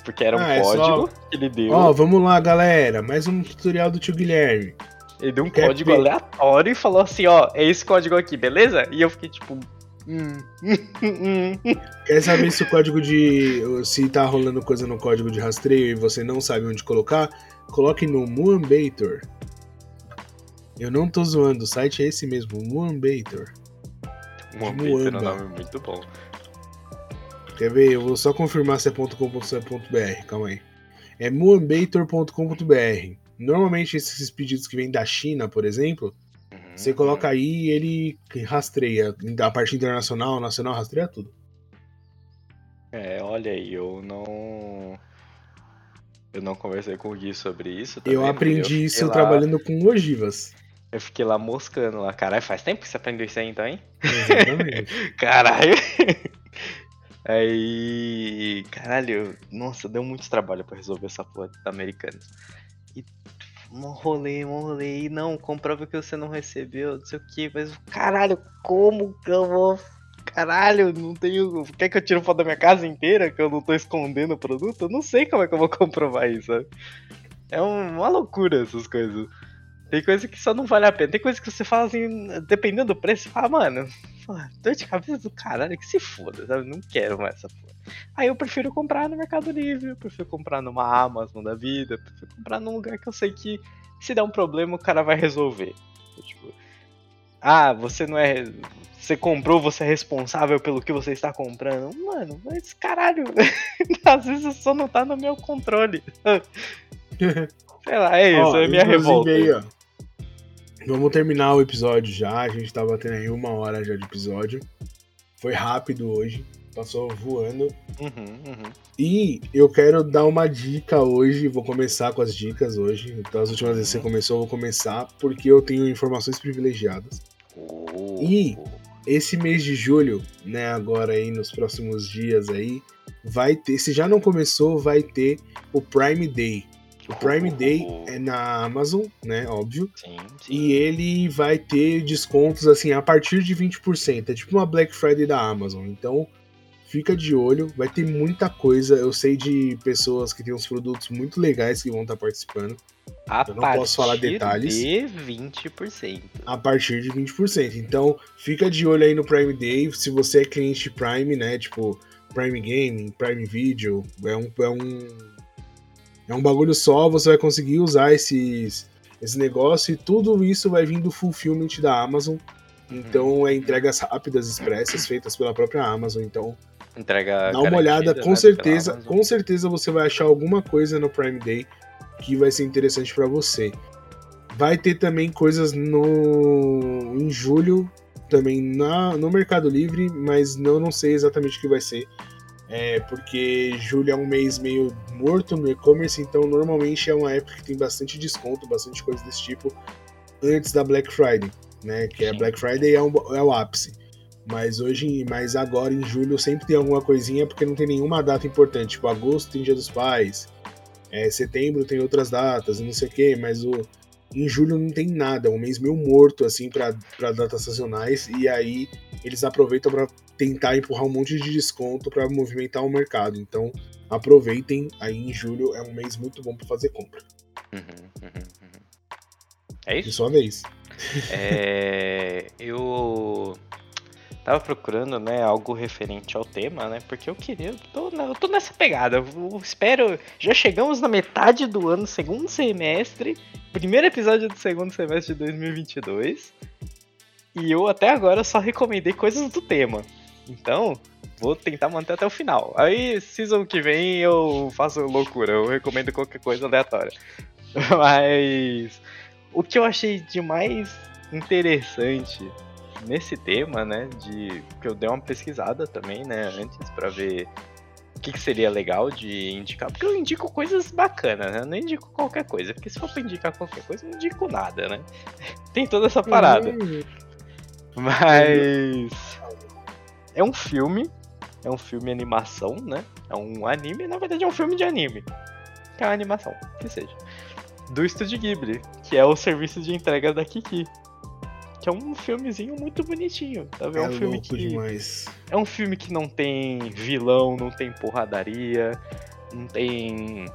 Porque era um Ah, é só- código que ele deu. Ó, vamos lá, galera. Mais um tutorial do tio Guilherme. Ele deu um quer código ver? aleatório e falou assim: ó, é esse código aqui, beleza? E eu fiquei tipo. Hum, hum, hum. Quer saber se o código de. se tá rolando coisa no código de rastreio e você não sabe onde colocar? Coloque no Moonbator. Eu não tô zoando, o site é esse mesmo, Moonbator. Moambito era um nome muito bom. Quer ver? Eu vou só confirmar se é .com.br, calma aí. É moonbator.com.br. Normalmente esses pedidos que vêm da China, por exemplo, Uhum, você coloca aí e ele rastreia. A parte internacional, nacional, rastreia tudo. É, olha aí, eu não. Eu não conversei com o Gui sobre isso. eu aprendi fiquei isso lá- trabalhando com ogivas. Eu fiquei lá moscando lá. Caralho, faz tempo que você aprendeu isso aí então, hein? Exatamente. (laughs) Caralho! Aí. Caralho, nossa, deu muito trabalho pra resolver essa porra da Americanas. E um rolê, um rolê, e não, comprova que você não recebeu, não sei o que, mas caralho, como que eu vou. Caralho, não tenho. Quer que eu tire foto da minha casa inteira que eu não tô escondendo o produto? Eu não sei como é que eu vou (laughs) comprovar isso, sabe? É um- uma loucura essas coisas. Tem coisa que só não vale a pena. Tem coisa que você fala assim, dependendo do preço, você fala, mano, porra, dor de cabeça do caralho, que se foda, sabe? Não quero mais essa porra. Aí eu prefiro comprar no Mercado Livre, eu prefiro comprar numa Amazon da vida, eu prefiro comprar num lugar que eu sei que se der um problema o cara vai resolver. Tipo, ah, você não é. Você comprou, você é responsável pelo que você está comprando. Mano, mas caralho, (laughs) às vezes só não tá no meu controle. (laughs) Sei lá, é isso, Ó, é minha revolta. Aí, ó, Vamos terminar o episódio já. A gente tá batendo aí uma hora já de episódio. Foi rápido hoje. Passou voando. Uhum, uhum. E eu quero dar uma dica hoje. Vou começar com as dicas hoje. Então, as últimas vezes que você começou, eu vou começar porque eu tenho informações privilegiadas. Oh. E esse mês de julho, né, agora aí nos próximos dias aí, vai ter, se já não começou, vai ter o Prime Day. O Prime Day é na Amazon, né, óbvio. Sim, sim. E ele vai ter descontos assim a partir de 20%. É tipo uma Black Friday da Amazon. Então, fica de olho, vai ter muita coisa. Eu sei de pessoas que têm uns produtos muito legais que vão estar participando. A Eu não posso falar partir detalhes. De 20%. a partir de 20%. Então, fica de olho aí no Prime Day. Se você é cliente Prime, né? Tipo, Prime Gaming, Prime Video, é um, é um, é um bagulho só. Você vai conseguir usar esses, esse negócio e tudo isso vai vir do fulfillment da Amazon. Então, é entregas rápidas, expressas, feitas pela própria Amazon. Então, Entrega. dá uma olhada, garantida, com né, certeza, com certeza você vai achar alguma coisa no Prime Day que vai ser interessante pra você. Vai ter também coisas no em julho também na, no Mercado Livre, mas eu não sei exatamente o que vai ser. É porque julho é um mês meio morto no e-commerce, então normalmente é uma época que tem bastante desconto, bastante coisa desse tipo antes da Black Friday, né? Que é Sim. Black Friday é, um- é o ápice. Mas hoje, mas agora em julho sempre tem alguma coisinha porque não tem nenhuma data importante. Tipo, agosto tem Dia dos Pais, é, setembro tem outras datas, não sei o que, mas o, em julho não tem nada, é um mês meio morto assim para datas sazonais e aí eles aproveitam para tentar empurrar um monte de desconto para movimentar o mercado. Então aproveitem, aí em julho é um mês muito bom para fazer compra. Uhum, uhum, uhum. É De isso? sua vez. É, eu tava procurando, né, algo referente ao tema, né? Porque eu queria, eu tô, eu tô nessa pegada. Eu espero, já chegamos na metade do ano, segundo semestre, primeiro episódio do segundo semestre de 2022. E eu até agora só recomendei coisas do tema. Então, vou tentar manter até o final. Aí, season que vem eu faço loucura, eu recomendo qualquer coisa aleatória. (laughs) Mas o que eu achei de mais interessante nesse tema, né, de que eu dei uma pesquisada também, né, antes pra ver o que, que seria legal de indicar, porque eu indico coisas bacanas, né? Eu não indico qualquer coisa, porque se for pra indicar qualquer coisa, eu não indico nada, né? (laughs) Tem toda essa parada. Hum, Mas é um filme, é um filme animação, né? É um anime, na verdade é um filme de anime. Que é uma animação, que seja. Do Estúdio Ghibli, que é o serviço de entrega da Kiki. Que é um filmezinho muito bonitinho, tá vendo? É É um filme louco que demais. é um filme que não tem vilão, não tem porradaria, não tem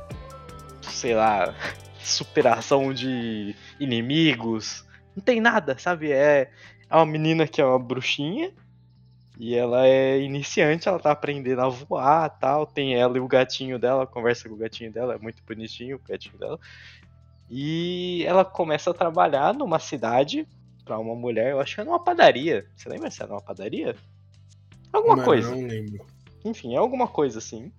sei lá, (laughs) superação de inimigos, não tem nada, sabe? É, é uma menina que é uma bruxinha e ela é iniciante, ela tá aprendendo a voar tal. Tem ela e o gatinho dela, conversa com o gatinho dela, é muito bonitinho o gatinho dela. E ela começa a trabalhar numa cidade pra uma mulher, eu acho que é numa padaria. Você lembra se é numa padaria? Alguma Mano, coisa Não lembro. enfim, é alguma coisa assim,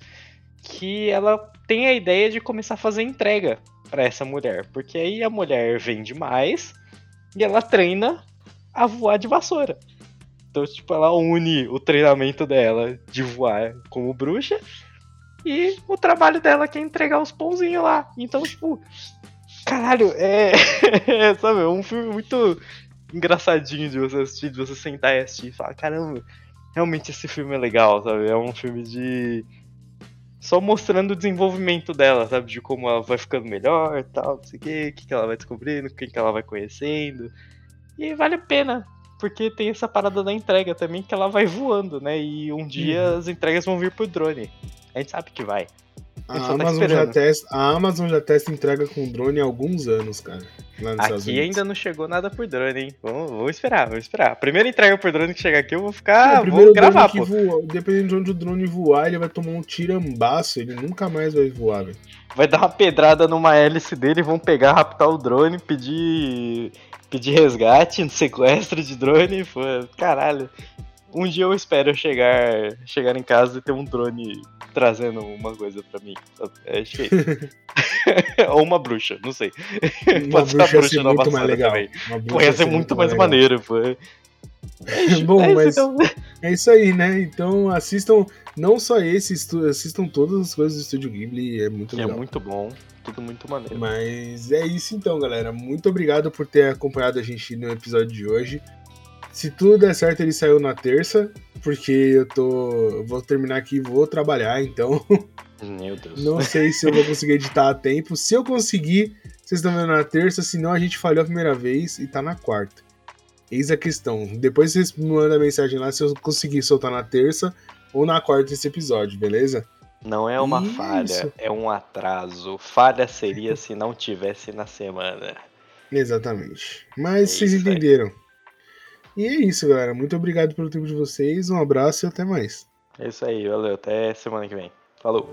que ela tem a ideia de começar a fazer entrega pra essa mulher, porque aí a mulher vende mais e ela treina a voar de vassoura. Então, tipo, ela une o treinamento dela de voar como bruxa e o trabalho dela que é entregar os pãozinhos lá. Então, tipo, caralho, (laughs) é, sabe, é um filme muito engraçadinho de você assistir, de você sentar e assistir e falar, caramba, realmente esse filme é legal, sabe? É um filme de. Só mostrando o desenvolvimento dela, sabe? De como ela vai ficando melhor e tal, não sei o que, o que que ela vai descobrindo, quem que ela vai conhecendo. E vale a pena, porque tem essa parada da entrega também que ela vai voando, né? E um dia Uhum. as entregas vão vir por drone. A gente sabe que vai. A só tá Amazon, já testa, a Amazon já testa entrega com drone há alguns anos, cara. Aqui ainda não chegou nada por drone, hein? Vamos, vamos esperar, vamos esperar. A primeira entrega por drone que chegar aqui, eu vou ficar. É, o vou primeiro gravar, drone pô. que voa, dependendo de onde o drone voar, ele vai tomar um tirambaço, ele nunca mais vai voar, velho. vai dar uma pedrada numa hélice dele, vão pegar, raptar o drone, pedir pedir resgate, sequestro de drone, pô, caralho. Um dia eu espero chegar, chegar em casa e ter um drone trazendo uma coisa pra mim. É acho que é Ou uma bruxa, não sei. Uma Pode ser a bruxa bruxa muito mais legal. também. Bruxa Pô, ia ser muito mais legal. maneiro, pô. Bom, (laughs) É isso, mas então. é isso aí, né? Então assistam não só esse, assistam todas as coisas do Estúdio Ghibli, é muito é legal. muito bom, tudo muito maneiro. Mas é isso então, galera. Muito obrigado por ter acompanhado a gente no episódio de hoje. Se tudo der certo, ele saiu na terça, porque eu tô. eu Vou terminar aqui e vou trabalhar, então (laughs) Meu Deus. não sei se eu vou conseguir editar a tempo. Se eu conseguir, vocês estão vendo na terça, senão a gente falhou a primeira vez e tá na quarta. Eis a questão. Depois vocês me mandam mensagem lá se eu conseguir soltar na terça ou na quarta esse episódio, beleza? Não é uma Isso. falha, é um atraso. Falha seria se não tivesse na semana. Exatamente. Mas É vocês isso aí. E é isso, galera. Muito obrigado pelo tempo de vocês. Um abraço e até mais. É isso aí, valeu. Até semana que vem. Falou.